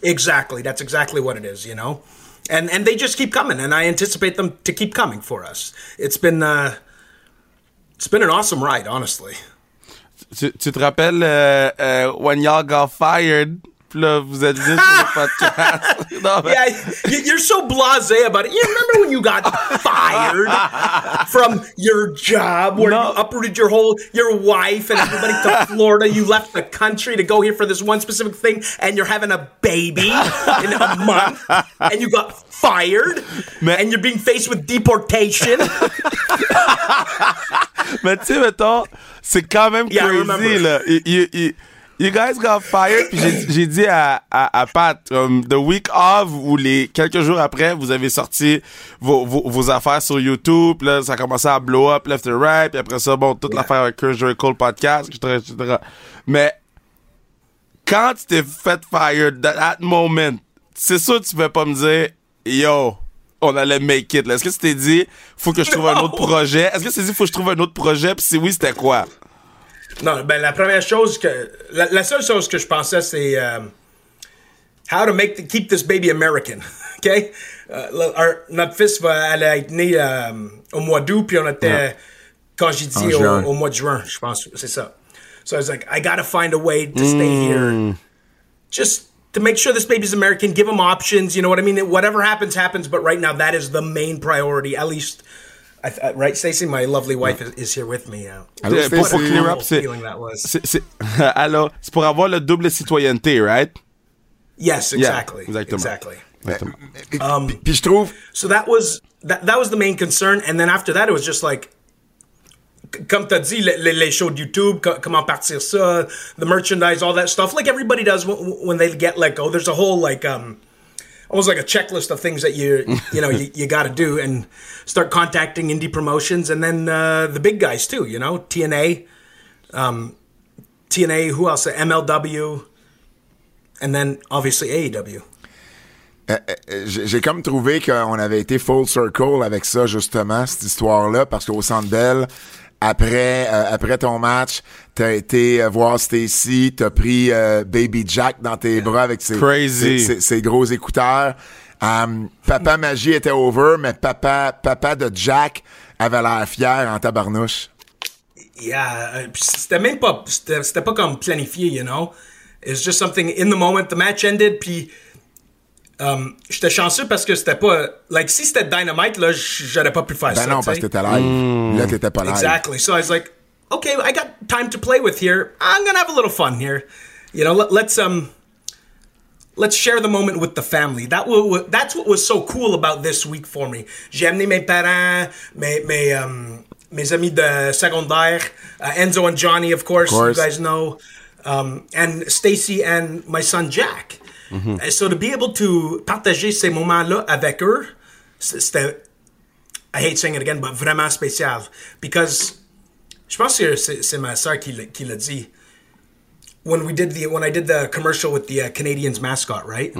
exactly. That's exactly what it is. You know, and and they just keep coming, and I anticipate them to keep coming for us. It's been uh, it's been an awesome ride, honestly. Tu, tu te rappelles euh, euh, When Y'all Got Fired? Là, vous êtes venu sur le [LAUGHS] podcast. non, mais- Yeah, you- you're so blasé about it. You remember when you got fired from your job, where No. you uprooted your whole your wife and everybody to Florida? You left the country to go here for this one specific thing, and you're having a baby in a month, and you got fired, Mais- and you're being faced with deportation. [LAUGHS] Mais tu sais, mettons, c'est quand même Yeah, crazy, là. You guys got fired, puis j'ai- dit à, à, à Pat, um, the week of, ou les quelques jours après, vous avez sorti vos, vos, vos affaires sur YouTube, là, ça a commencé à blow up left and right, puis après ça, bon, toute l'affaire avec Chris Cole podcast, etc., etc. Mais, quand tu t'es fait fired, that, that moment, c'est sûr que tu vas pas me dire, yo, on allait make it. Est-ce que tu t'es dit, faut que je trouve un autre [LAUGHS] projet? Est-ce que tu t'es dit, faut que je trouve un autre projet? Puis si oui, c'était quoi? Non, ben la première chose que la, la seule chose que je pensais c'est euh, how to make the, keep this baby American, [LAUGHS] ok? Euh, our- notre fils va aller être né euh, au mois d'août puis on était quand j'ai dit au, au mois de juin, je pense, c'est ça. So I was like, I gotta find a way to stay mm. here, just to make sure this baby's American. Give him options, you know what I mean? Whatever happens, happens. But right now, that is the main priority. At least, I th- uh, right, Stacey, my lovely wife is, is here with me. Uh, Allô, Euh, pour, pour clear up, What a c'est, feeling that was. c'est, c'est, alors, c'est pour avoir le double citoyenneté, right? Yes, exactly. exactement. Exactly. Exactement. Puis- Puis je trouve, So that was that that was the main concern, and then after that, it was just like, c- comme t'as dit, les, les- les shows de YouTube, co- comment partir ça, the merchandise, all that stuff, like everybody does when, when they get let go. There's a whole like um, almost like a checklist of things that you [LAUGHS] you know you, you got to do, and start contacting indie promotions, and then uh, the big guys too. You know, TNA, um, TNA. Who else? MLW, and then obviously AEW. euh, euh, j'ai j'ai comme trouvé qu'on avait été full circle avec ça, justement, cette histoire-là, parce qu'au Centre Bell, après, euh, après ton match, t'as été euh, voir Stacy, t'as pris euh, Baby Jack dans tes bras avec ses, Crazy. ses, ses- ses gros écouteurs. Um, papa Magie était over, mais papa, papa de Jack avait l'air fier en tabarnouche. Yeah, c'était même pas, c'était c'était pas comme planifié, you know. It's just something in the moment. The match ended, puis um, j'étais chanceux parce que c'était pas, like si c'était Dynamite là, j- j'aurais pas pu faire Ben ça. non, tu parce que t'étais live. Là, t'étais pas live. Exactly. So I was like, okay, I got time to play with here. I'm gonna have a little fun here. You know, let, let's um, let's share the moment with the family. That will, that's what was so cool about this week for me. J'ai amené mes parents, mes mes um, mes amis de secondaire, uh, Enzo and Johnny, of course, course. you guys know, um, and Stacy and my son Jack. And so to be able to partager ces moments-là avec eux, c'était I hate saying it again, but vraiment spécial. Because je pense que c'est c'est ma soeur qui, qui l'a dit. When we did the when I did the commercial with the uh, Canadians mascot, right?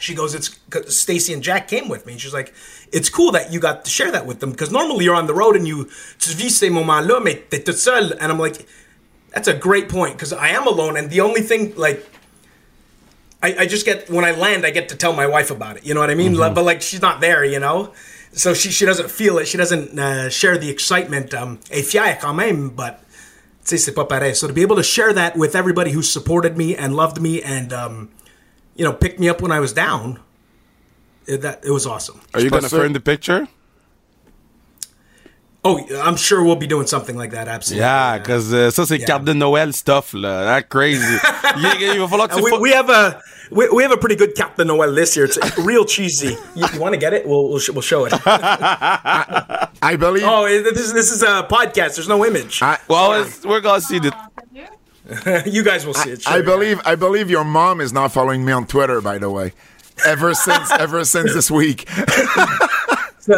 She goes, it's Stacy and Jack came with me." She's like, "It's cool that you got to share that with them because normally you're on the road and you tu vis ces moments-là, mais t'es toute seule." And I'm like, "That's a great point because I am alone, and the only thing like." I, I just get when I land, I get to tell my wife about it. You know what I mean? But like she's not there, you know, so she she doesn't feel it. She doesn't uh, share the excitement. Um, et fière quand même, but tu sais, c'est pas pareil. So to be able to share that with everybody who supported me and loved me and um, you know picked me up when I was down, it, that it was awesome. Are you gonna frame the picture? Oh, I'm sure we'll be doing something like that. Absolutely. Yeah, cause uh, ça c'est Yeah. carte de Noël stuff là, that crazy. il, il va falloir que tu we, fa- we have a we, we have a pretty good Captain Noel this year. It's real cheesy. You, want to get it? We'll we'll, sh- we'll show it. [LAUGHS] I believe. Oh, this this is a podcast. There's no image. I, Well, it's- we're gonna see the. [LAUGHS] you guys will see it. I sure. believe I believe your mom is not following me on Twitter, by the way. Ever since ever since this week. [LAUGHS]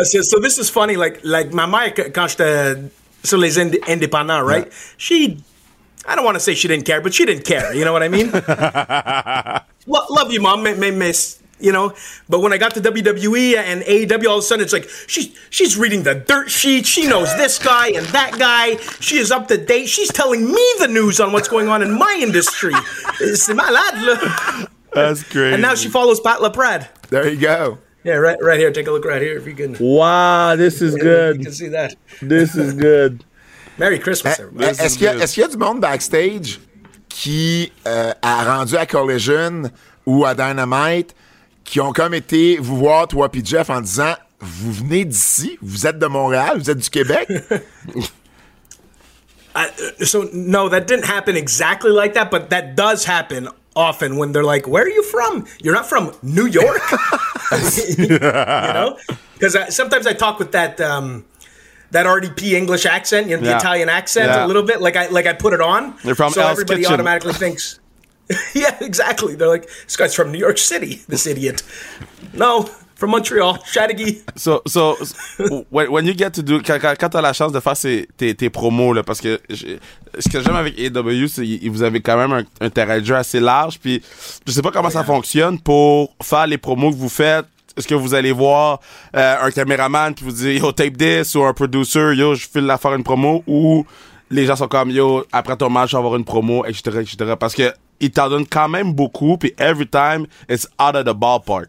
So, so, this is funny. Like like ma mère qu- quand j'étais sur les ind- indépendants, right? She, I don't want to say she didn't care, but she didn't care. You know what I mean? [LAUGHS] Lo- love you, mom. May, miss. You know, but when I got to WWE and AEW, all of a sudden it's like she's she's reading the dirt sheet. She knows this guy and that guy. She is up to date. She's telling me the news on what's going on in my industry. C'est malade. That's great. And now she follows Pat LaPrade. There you go. Yeah, right, right here. Take a look right here if you can. Wow, this is You can see that. This is good. [LAUGHS] Merry Christmas, Eh, everybody. Est-ce qu'il y, a- est-ce qu'il y a du monde backstage qui euh, a rendu à Collision ou à Dynamite qui ont comme été vous voir, toi puis Jeff, en disant Vous venez d'ici, vous êtes de Montréal, vous êtes du Québec? [LAUGHS] [LAUGHS] Uh, so no, that didn't happen exactly like that, but that does happen often when they're like, "Where are you from? You're not from New York," [LAUGHS] [LAUGHS] you know? Because sometimes I talk with that um, that RDP English accent, you know, the Yeah. Italian accent Yeah. a little bit. Like I like I put it on, You're from so Hell's everybody Kitchen. automatically thinks. [LAUGHS] yeah, exactly. They're like, "This guy's from New York City." This idiot. No, from Montreal. So, so, when, you get to do, quand, quand, t'as la chance de faire ces, tes, tes promos, là, parce que ce que j'aime avec AW, c'est que vous avez quand même un, un terrain de jeu assez large, puis je sais pas comment ça fonctionne pour faire les promos que vous faites. Est-ce que vous allez voir euh, un caméraman puis vous dire yo tape this ou un producer yo je file la faire une promo ou les gens sont comme yo après ton match je vais avoir une promo etc etc parce que ils t'en donnent quand même beaucoup puis every time it's out of the ballpark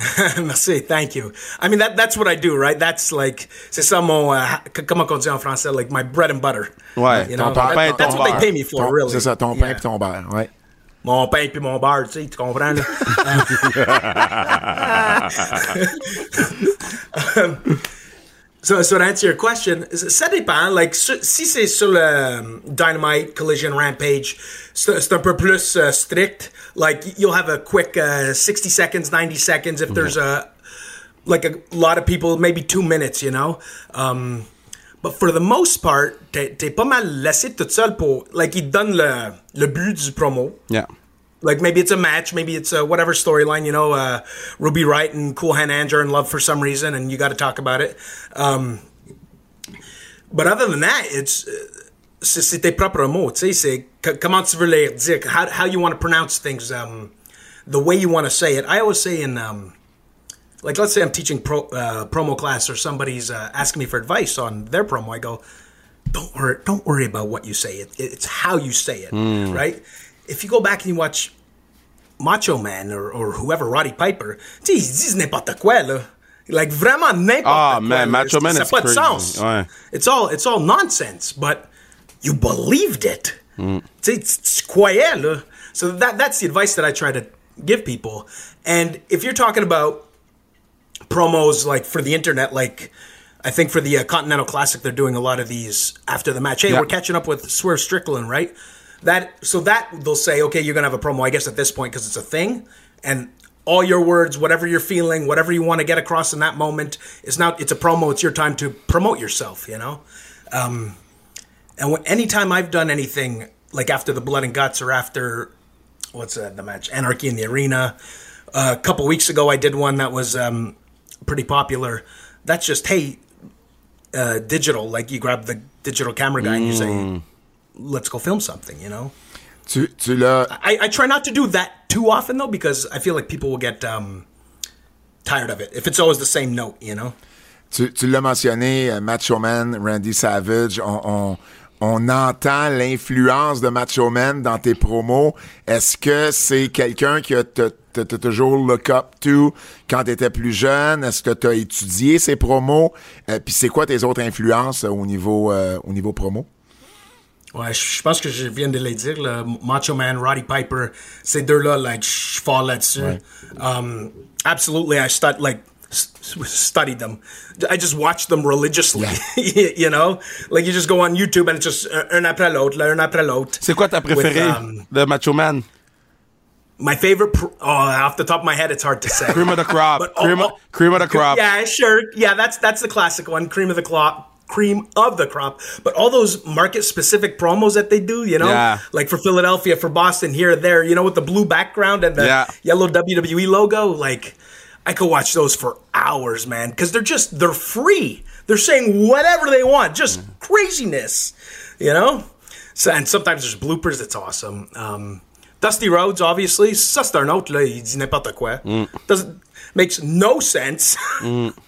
[LAUGHS] Merci, thank you. I mean that that's what I do, right? That's like c'est ça mon uh, comment on dit en français, like my bread and butter. Ouais, you ton pain, that- ton that's what they pay me for, Ton- really. C'est ça, ton pain Yeah. et ton beurre. Ouais. Mon pain puis mon beurre, tu sais, tu comprends là? [LAUGHS] So, so to answer your question, ça dépend. Like, si c'est sur le um, Dynamite, Collision, Rampage, c'est c'est un peu plus uh, strict. Like, you'll have a quick uh, 60 seconds, 90 seconds if there's a, like a lot of people, maybe two minutes, you know? Um, but for the most part, t'es t'es pas mal laissé tout seul pour, like, ils te donnent le, le but du promo. yeah Like maybe it's a match, maybe it's a whatever storyline. You know, uh, Ruby Wright and Cool Hand Andrew are in love for some reason, and you got to talk about it. Um, but other than that, it's uh, c'est tes propres mots. Tu sais, c'est c- comment tu veux les dire, how how you want to pronounce things, um, the way you want to say it. I always say in um, like let's say I'm teaching pro, uh, promo class or somebody's uh, asking me for advice on their promo. I go, don't worry, don't worry about what you say. It, it's how you say it, right? If you go back and you watch Macho Man or, or whoever, Roddy Piper, tu sais, ils disent n'importe quoi là. Like vraiment n'importe Ah, quoi. man. Macho Man ça is n'a pas de crazy. sens. Ouais. It's all it's all nonsense, but you believed it. Mm. Tu- tu. So that that's the advice that I try to give people. And if you're talking about promos like for the internet, like I think for the uh, Continental Classic, they're doing a lot of these after the match. Hey, Yeah. we're catching up with Swerve Strickland, right? That so that they'll say, okay, you're gonna have a promo. I guess at this point because it's a thing, and all your words, whatever you're feeling, whatever you want to get across in that moment, is not. It's a promo. It's your time to promote yourself. You know. Um, and when, anytime I've done anything like after the Blood and Guts or after what's uh, the match Anarchy in the Arena, a couple weeks ago I did one that was um, pretty popular. That's just hey, uh, digital. Like you grab the digital camera guy and you say, "Let's go film something." You know. Tu, tu l'as. I, I try not to do that too often though because I feel like people will get um, tired of it if it's always the same note. You know. Tu, tu l'as mentionné, Macho Man, Randy Savage, on, on, on entend l'influence de Macho Man dans tes promos. Est-ce que c'est quelqu'un t'as- t'as toujours look up to quand t'étais plus jeune? Est-ce que t'as étudié ses promos? Euh, Puis c'est quoi tes autres influences euh, au niveau euh, au niveau promo? Ouais, je pense que je viens de les dire, là. Macho Man, Roddy Piper, ces deux-là, like, je fall là-dessus. Um, absolutely, I stud, like, studied them. I just watched them religiously, [LAUGHS] you know? Like, you just go on YouTube and it's just uh, un après l'autre, un après l'autre. c'est quoi ta With, um, de Macho Man My favorite, pr- oh, off the top of my head, it's hard to say. Cream of the crop But, oh, cream, of, oh, cream of the crop Yeah, sure. Yeah, that's that's the classic one. Cream of the crop. Cream of the crop. But all those market specific promos that they do, you know, Yeah. like for Philadelphia, for Boston, here, there, you know, with the blue background and the Yeah. yellow WWE logo, like I could watch those for hours, man, because they're just they're free. They're saying whatever they want, just craziness, you know. So and sometimes there's bloopers. It's awesome. Um, Dusty Rhodes, obviously, ça c'est un autre là, il dit n'importe quoi. Doesn't makes no sense. [LAUGHS]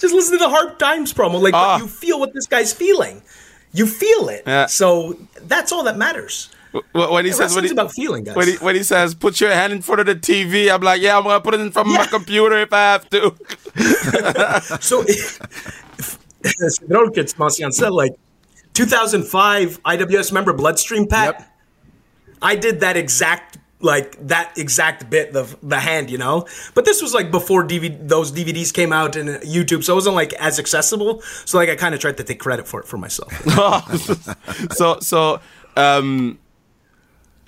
Just listen to the Hard Times promo. Like, Ah. you feel what this guy's feeling. You feel it. Yeah. So that's all that matters. Wh- when he says when he, about feeling, guys. when he when he says put your hand in front of the TV I'm like yeah I'm gonna put it in front of my computer if I have to [LAUGHS] So, que tu mentionnes ça. Like, 2005 IWS member Bloodstream Pat. Yep. I did that exact like that exact bit the the hand, you know. But this was like before DVD, those DVDs came out and YouTube, so it wasn't like as accessible. So like I kind of tried to take credit for it for myself. [LAUGHS] [LAUGHS] so so um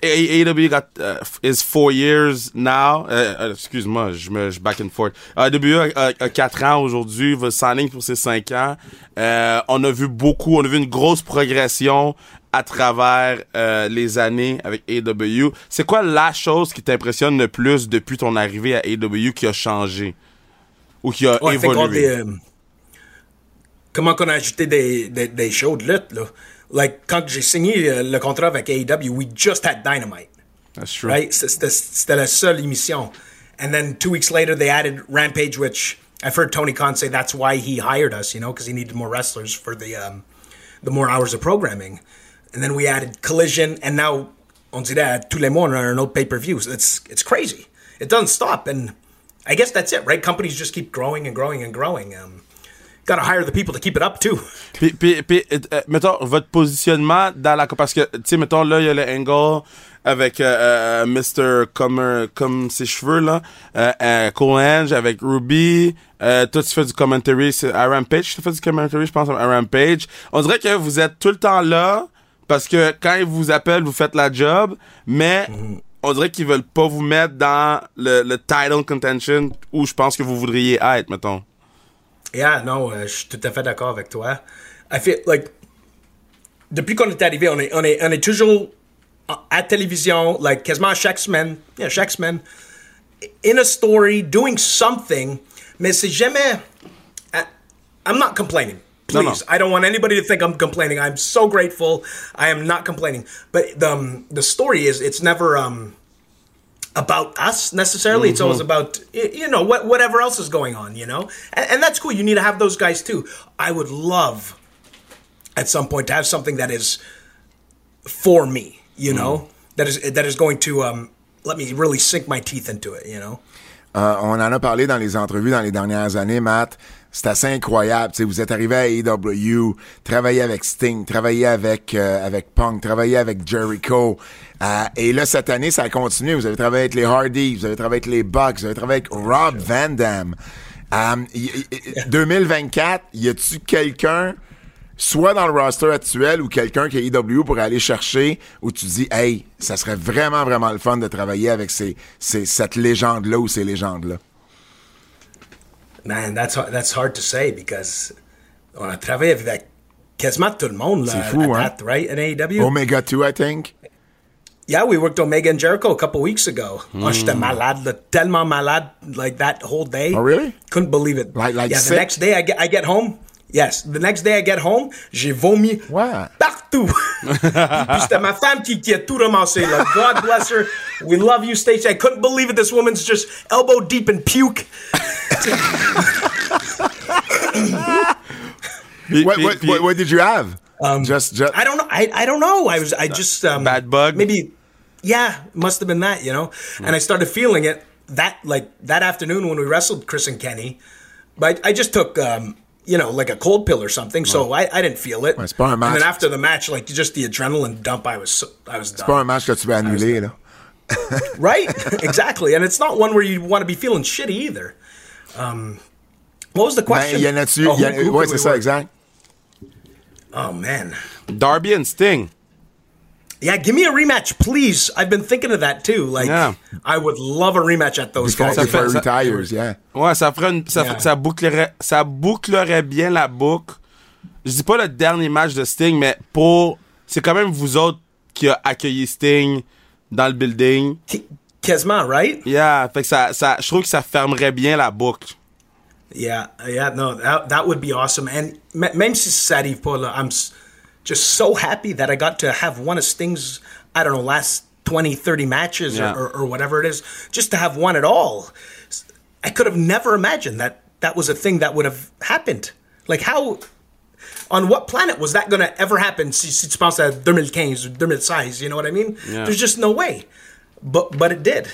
AEW got uh, is four years now. Euh, euh, Excuse-moi, je me je back and forth. AEW a, a, a quatre ans aujourd'hui, va signing pour ses cinq ans. Euh, on a vu beaucoup, on a vu une grosse progression à travers euh, les années avec AEW. C'est quoi la chose qui t'impressionne le plus depuis ton arrivée à AEW qui a changé? Ou qui a évolué? um, comment qu'on a ajouté des, des, des shows de lutte, là? Like, quand j'ai signé euh, le contrat avec AEW, we just had Dynamite. That's true. right? C'était la seule émission. And then two weeks later, they added Rampage, which I've heard Tony Khan say that's why he hired us, you know, because he needed more wrestlers for the um, the more hours of programming. And then we added Collision, and now on dirait tous les mois on a un autre pay-per-view. So It's it's crazy. It doesn't stop, and I guess that's it, right? Companies just keep growing and growing and growing. Um, Got to hire the people to keep it up too. Puis, puis, puis euh, mettons, votre positionnement dans la... Parce que, tu sais, mettons, là, il y a le angle avec euh, euh, Mr. Comme, euh, comme ses cheveux, là. Euh, euh, Cole Ange avec Ruby. Toi, tu fais du commentary c'est à Rampage. Tu fais du commentary, je pense, à Rampage. On dirait que vous êtes tout le temps là parce que quand ils vous appellent, vous faites la job, mais... On dirait qu'ils veulent pas vous mettre dans le, le title contention où je pense que vous voudriez être, mettons. Yeah, non, euh, je suis tout à fait d'accord avec toi. I feel like depuis qu'on est arrivé, on est, on est, on est toujours à télévision, like quasiment chaque semaine, yeah, chaque semaine, in a story, doing something, mais c'est jamais. I, I'm not complaining. No, Please, no. I don't want anybody to think I'm complaining. I'm so grateful. I am not complaining. But the um, the story is it's never um about us necessarily. It's always about you know what whatever else is going on. You know, and, and that's cool. You need to have those guys too. I would love at some point to have something that is for me. You know, that is that is going to um let me really sink my teeth into it. You know. Euh, on en a parlé dans les entrevues dans les dernières années, Matt. C'est assez incroyable. Tu sais, vous êtes arrivé à AEW, travaillé avec Sting, travaillé avec euh, avec Punk, travaillé avec Jericho. Euh, et là, cette année, ça a continué. Vous avez travaillé avec les Hardys, vous avez travaillé avec les Bucks, vous avez travaillé avec Rob Van Dam. Euh, y- y- 2024, y a-tu quelqu'un, soit dans le roster actuel ou quelqu'un qui est AEW pour aller chercher, où tu dis, hey, ça serait vraiment, vraiment le fun de travailler avec ces, ces, cette légende-là ou ces légendes-là? Man, that's hard, that's hard to say because on a travaillé avec quasiment tout le monde là, fou, at hein? that, right? At AEW. Omega 2, I think. Yeah, we worked Omega and Jericho a couple weeks ago. Oh, hmm. j'étais malade, là, tellement malade, like that whole day. Oh, really? Couldn't believe it. Like- like yeah, sick? the next day I get, I get home. Yes, the next day I get home, j'ai vomi Ouais. partout. puis [LAUGHS] puis c'était ma femme qui, qui a tout ramassé. Là. God bless her. We love you, Stacey. I couldn't believe it. This woman's just elbow deep in puke. [LAUGHS] What, what, what, what did you have? just, just, I don't know. I, I don't know. I was I just um, Bad bug? Maybe, yeah, must have been that. You know. And I started feeling it that like that afternoon when we wrestled Chris and Kenny. But I just took um, you know like a cold pill or something, so I, I didn't feel it. c'est pas un and then after the match, like just the adrenaline dump, I was so, I was done. pas un match que tu vas annuler, là. right? [LAUGHS] [LAUGHS] exactly. And it's not one where you want to be feeling shitty either. Um, what was the question? y en a-tu, Oh, y en- who- who ouais, could we c'est ça, work? exact. Oh man. Darby and Sting. Yeah, give me a rematch, please. I've been thinking of that too. Like, Yeah. I would love a rematch at those Before, guys. Ça before fait- he ça- retires, yeah. Ouais, ça ferait une, ça, Yeah. ça bouclerait, ça bouclerait bien la boucle. Je dis pas le dernier match de Sting, mais pour, c'est quand même vous autres qui a accueilli Sting dans le building. K- Kesma, right? Yeah, fait que ça, ça, je trouve que ça fermerait bien la boucle. Yeah, yeah, no, that, that would be awesome. And même si ça arrive pas, là, I'm just so happy that I got to have one of Sting's, I don't know, last 20, 30 matches Yeah. or, or, or whatever it is, just to have one at all. I could have never imagined that that was a thing that would have happened. Like, how, on what planet was that going to ever happen si, tu penses à 2015 ou 2016, you know what I mean? Yeah. There's just no way. But, but it did.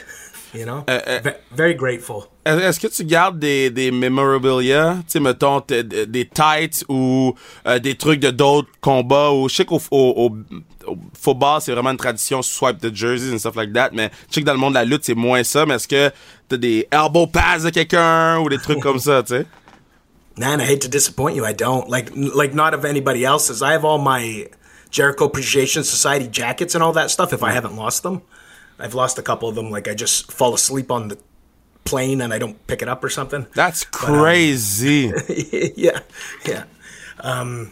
You know, Uh, uh, Ve- very grateful. Est- Est-ce que tu gardes des, des memorabilia, tu sais, mettons, des tights ou euh, des trucs de d'autres combats ou je sais qu'au au, au- football, c'est vraiment une tradition, swipe the jerseys and stuff like that, mais je sais que dans le monde de la lutte, c'est moins ça, mais est-ce que t'as des elbow pads de quelqu'un ou des trucs comme ça, tu sais? Man, I hate to disappoint you. I don't like like not of anybody else's. I have all my Jericho Appreciation Society jackets and all that stuff. If I haven't lost them, I've lost a couple of them. Like I just fall asleep on the plane and I don't pick it up or something. That's But, um, crazy. [LAUGHS] yeah, yeah. Um,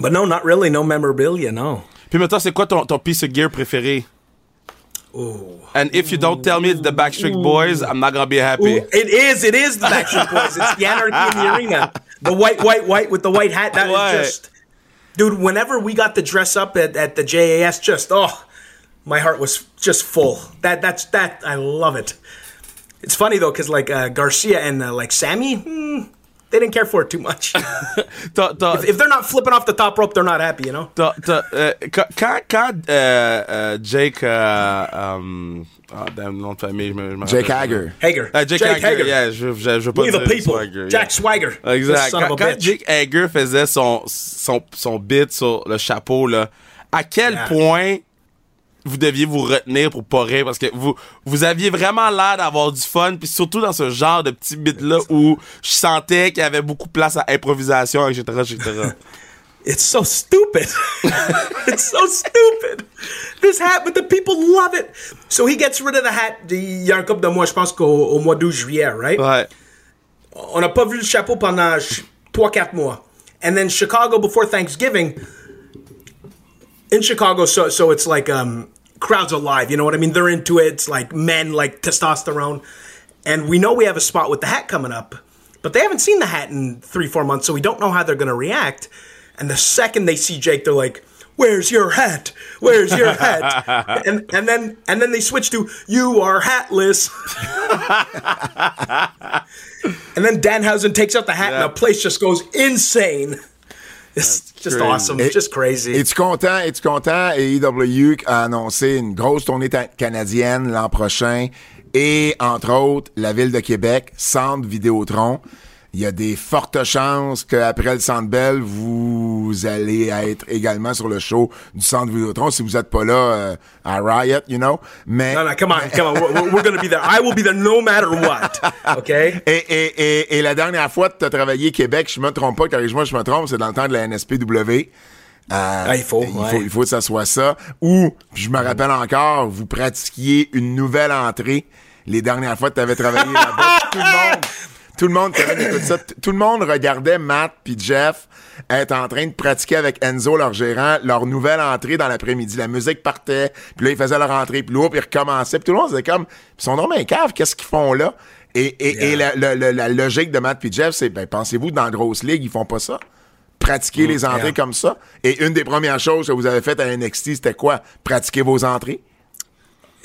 but no, not really. No memorabilia. No. Puis maintenant, c'est quoi ton, ton piece of gear préféré? Ooh. And if you don't tell me it's the Backstreet Boys, I'm not gonna be happy. Ooh, it is. It is the Backstreet Boys. It's the Anarchy in the Arena. The white, white, white with the white hat. That is Right. just, dude. Whenever we got to dress up at, at the JAS, just oh, my heart was just full. That that's that. I love it. It's funny though, because like uh, Garcia and uh, like Sammy, hmm, they didn't care for it too much. [LAUGHS] T'as- t'as- if they're not flipping off the top rope, they're not happy. You know. T'as- t'as, euh, quand, quand, quand, euh, euh, Jake, euh, um, ah, damn, nom de famille, je me, je me Jake rappelle. Hager. Hager. Euh, Jake, Hager, yeah, je, je, je veux pas We the people. Swagger, Jack yeah. Swagger. This Exact. son of Quand, a quand bitch. Jake Hager faisait son, son, son bit sur le chapeau, là, à quel Yeah. point vous deviez vous retenir pour pas rire parce que vous, vous aviez vraiment l'air d'avoir du fun puis surtout dans ce genre de petit bit là où je sentais qu'il y avait beaucoup de place à improvisation, etc., etc. [LAUGHS] It's so stupid. [LAUGHS] it's so stupid. This hat, but the people love it. So he gets rid of the hat. Il y a un couple de mois, je pense qu'au au mois d'août, juillet, right? ouais. On n'a pas vu le chapeau pendant 3-4 mois. And then Chicago before Thanksgiving. In Chicago, so so it's like um crowds alive, you know what I mean? They're into it. It's like men like testosterone. And we know we have a spot with the hat coming up. But they haven't seen the hat in three, four months, so we don't know how they're gonna react. And the second they see Jake, they're like, Where's your hat? Where's your hat? [LAUGHS] and and then and then they switch to you are hatless. [LAUGHS] and then Danhausen takes out the hat and the place just goes insane. It's just crazy. awesome. It's just crazy. Es-tu content? Es-tu content? Et EW a annoncé une grosse tournée canadienne l'an prochain. Et, entre autres, la ville de Québec, Centre Vidéotron. Il y a des fortes chances qu'après le Centre Bell, vous allez être également sur le show du Centre Vidéotron si vous n'êtes pas là euh, à Riot, you know. Mais, no, no, come on, come on. We're, we're to be there. I will be there no matter what. Okay? [LAUGHS] Et, et, et, et la dernière fois que tu as travaillé Québec, je me trompe pas, corrige-moi, je me trompe, c'est dans le temps de la NSPW. Euh, Ah, il faut, il ouais. faut, il faut que ça soit ça. Ou, je me rappelle encore, vous pratiquiez une nouvelle entrée les dernières fois que tu avais travaillé là-bas. [LAUGHS] tout le monde, tout le monde, Kevin, écoute ça, t- tout le monde regardait Matt puis Jeff être en train de pratiquer avec Enzo, leur gérant, leur nouvelle entrée dans l'après-midi. La musique partait, puis là, ils faisaient leur entrée, puis là, puis ils recommençaient. Puis tout le monde disait comme, ils sont dans mes caves, qu'est-ce qu'ils font là? Et, et, et la, la- la- la logique de Matt puis Jeff, c'est, ben, pensez-vous dans la grosse ligue, ils font pas ça? Pratiquer les entrées yeah. comme ça? Et une des premières choses que vous avez faites à NXT, c'était quoi? Pratiquer vos entrées?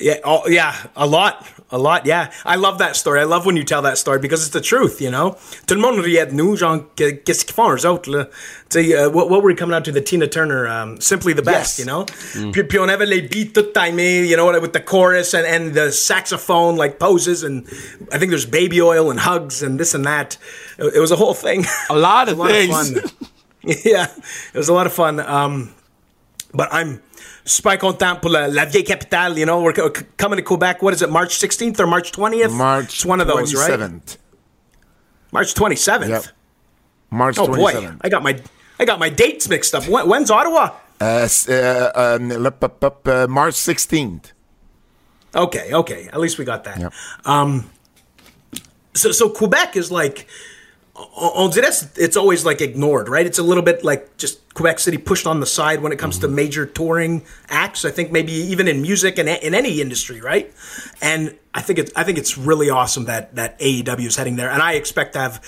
Yeah, oh, yeah, a lot, a lot. Yeah, I love that story. I love when you tell that story because it's the truth. You know, tout le monde riait de nous, genre que- qu'est-ce qu'ils font eux autres là. Tu sais, uh, what, what were we coming out to the Tina Turner, um, simply the best. Yes. You know, puis, puis on avait les beats tout timés, you know, with the chorus and and the saxophone like poses and I think there's baby oil and hugs and this and that. It, it was a whole thing. A lot of [LAUGHS] a lot things. of fun. [LAUGHS] yeah, it was a lot of fun. Um, but I'm super content pour la, la vieille capitale. You know, we're coming to Quebec. What is it, March 16th or March 20th? March It's one of those, right? 27th. March 27th. Yep. March Oh boy, 27th. I got my I got my dates mixed up. When, when's Ottawa? Uh, uh, um, le pop- pop, euh, March 16th. Okay, okay. At least we got that. Yep. Um, so so Quebec is like on dirait it's always like ignored, right? It's a little bit like just Quebec City pushed on the side when it comes to major touring acts. I think maybe even in music and in any industry, right? And I think it's I think it's really awesome that that AEW is heading there, and I expect to have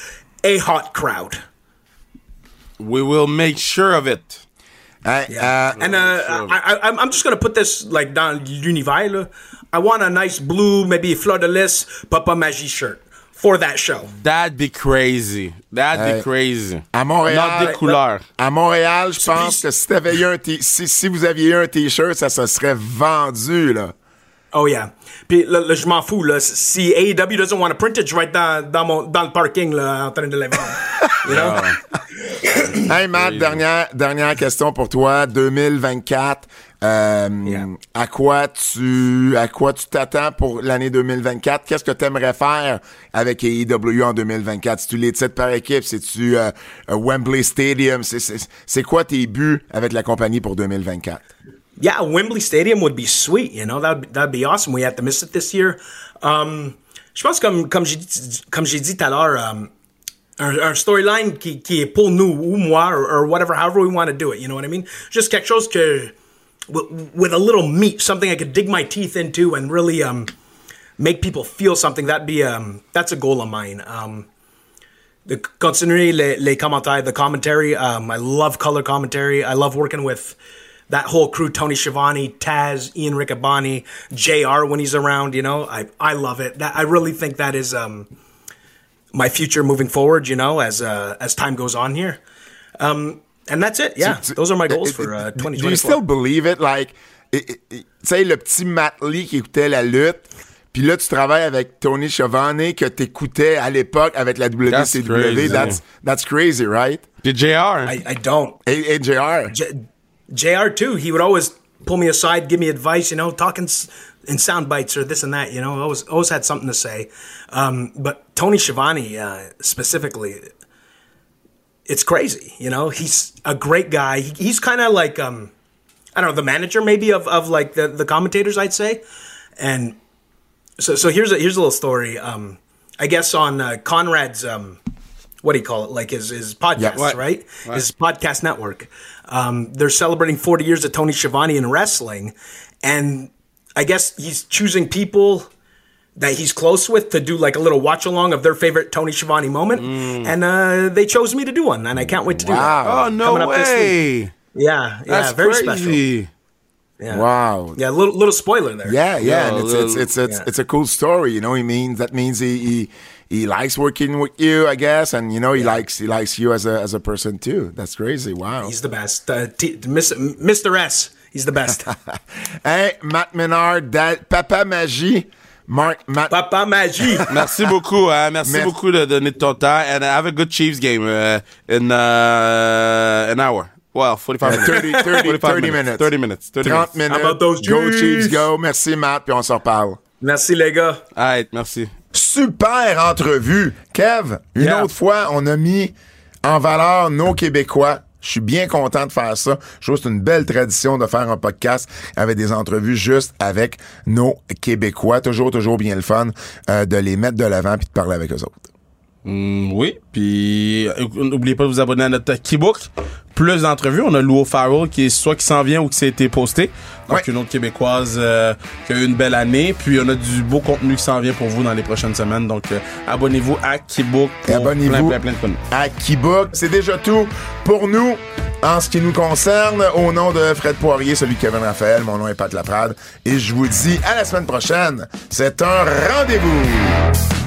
a hot crowd. We will make sure of it. Hein, euh, And uh, I, I, I'm just gonna put this like down l'univers. là. I want a nice blue, maybe fleur de lis, Papa Magie shirt for that show. That'd be crazy. That'd Hey. be crazy. à Montréal, Not des couleurs. à Montréal, je pense que si eu un t- si, si vous aviez eu un t-shirt, ça se serait vendu là. Oh yeah. Puis là, là, je m'en fous là. Si AEW doesn't want to print it, je vais être dans, dans, mon, dans le parking là, en train de les vendre. [LAUGHS] You know? Hey Matt, dernière, dernière question pour toi. 2024. Euh. À quoi tu à quoi tu t'attends pour l'année 2024? Qu'est-ce que tu aimerais faire avec AEW en 2024? Si tu les titres par équipe, c'est-tu euh, euh, Wembley Stadium? C'est- quoi tes buts avec la compagnie pour 2024? yeah, Wembley Stadium would be sweet. You know, that'd, that'd be awesome. We had to miss it this year. Um, je pense comme comme j'ai comme j'ai dit tout à l'heure, um, un, un storyline qui, qui est pour nous ou moi or, or whatever, however we want to do it. You know what I mean? Juste quelque chose que with, a little meat, something I could dig my teeth into and really um make people feel something. That'd be um that's a goal of mine. Um, the continuer les, les commentaires, the commentary. Um, I love color commentary. I love working with that whole crew: Tony Schiavone, Taz, Ian Riccaboni, Jr. When he's around, you know, I I love it. That I really think that is um my future moving forward. You know, as uh, as time goes on here. Um, and that's it. Yeah, those are my goals for uh, Do you still believe it? Like, tu sais, le petit Matt Lee qui écoutait la lutte, puis là, tu travailles avec Tony Schiavone que t'écoutais à l'époque avec la WCW. That's crazy. That's, that's crazy, right? Puis JR. I, I don't. A- AJR. J- JR too. He would always pull me aside, give me advice. You know, talking in sound bites or this and that. You know, always always had something to say. Um, but Tony Schiavone uh, specifically, it's crazy. You know, he's a great guy. He, he's kind of like um, I don't know, the manager maybe of, of like the, the commentators, I'd say. And so so here's a here's a little story. Um, I guess on uh, Conrad's um, what do you call it? Like his his podcast, Right. right? His podcast network. Um, they're celebrating 40 years of Tony Schiavone in wrestling, and I guess he's choosing people that he's close with to do like a little watch along of their favorite Tony Schiavone moment, and uh, they chose me to do one, and I can't wait to do that. Oh, no Coming up this way. Yeah, yeah, That's very crazy. special. Yeah. Wow. Yeah, little little spoiler there. Yeah, yeah, Yeah, and it's, a it's it's it's yeah. it's a cool story. You know, he means that means he he, he likes working with you, I guess, and you know he likes he likes you as a as a person too. That's crazy. Wow. He's the best. Uh, T- Miss- Mr. S. He's the best. [LAUGHS] hey, Matt Menard, Dad, Papa Magie, Mark Matt. Papa Magie. [LAUGHS] Merci beaucoup, hein. Merci Merci. beaucoup de donner de ton temps. And have a good Chiefs game uh, in uh, an hour. Well, 45 minutes. 30, 30, 45 30 minutes. 30 minutes. 30 30 minutes. minutes. How about those Go Chiefs? Go. Merci, Matt, puis on s'en reparle. Merci les gars. All right, merci. Super entrevue. Kev, une Yeah. autre fois, on a mis en valeur nos Québécois. Je suis bien content de faire ça. Je trouve que c'est une belle tradition de faire un podcast avec des entrevues juste avec nos Québécois. Toujours, toujours bien le fun euh, de les mettre de l'avant puis de parler avec eux autres. Mm, oui, puis euh, n'oubliez pas de vous abonner à notre Keybook. Plus d'entrevues, on a Lou Farrell qui est soit qui s'en vient ou qui s'est été posté. Donc Ouais. une autre québécoise euh, qui a eu une belle année. Puis on a du beau contenu qui s'en vient pour vous dans les prochaines semaines. Donc euh, abonnez-vous à Keybook pour abonnez-vous plein, plein, plein de contenu. à Keybook. C'est déjà tout pour nous en ce qui nous concerne. Au nom de Fred Poirier, celui de Kevin Raphaël, mon nom est Pat Laprade. Et je vous dis à la semaine prochaine. C'est un rendez-vous.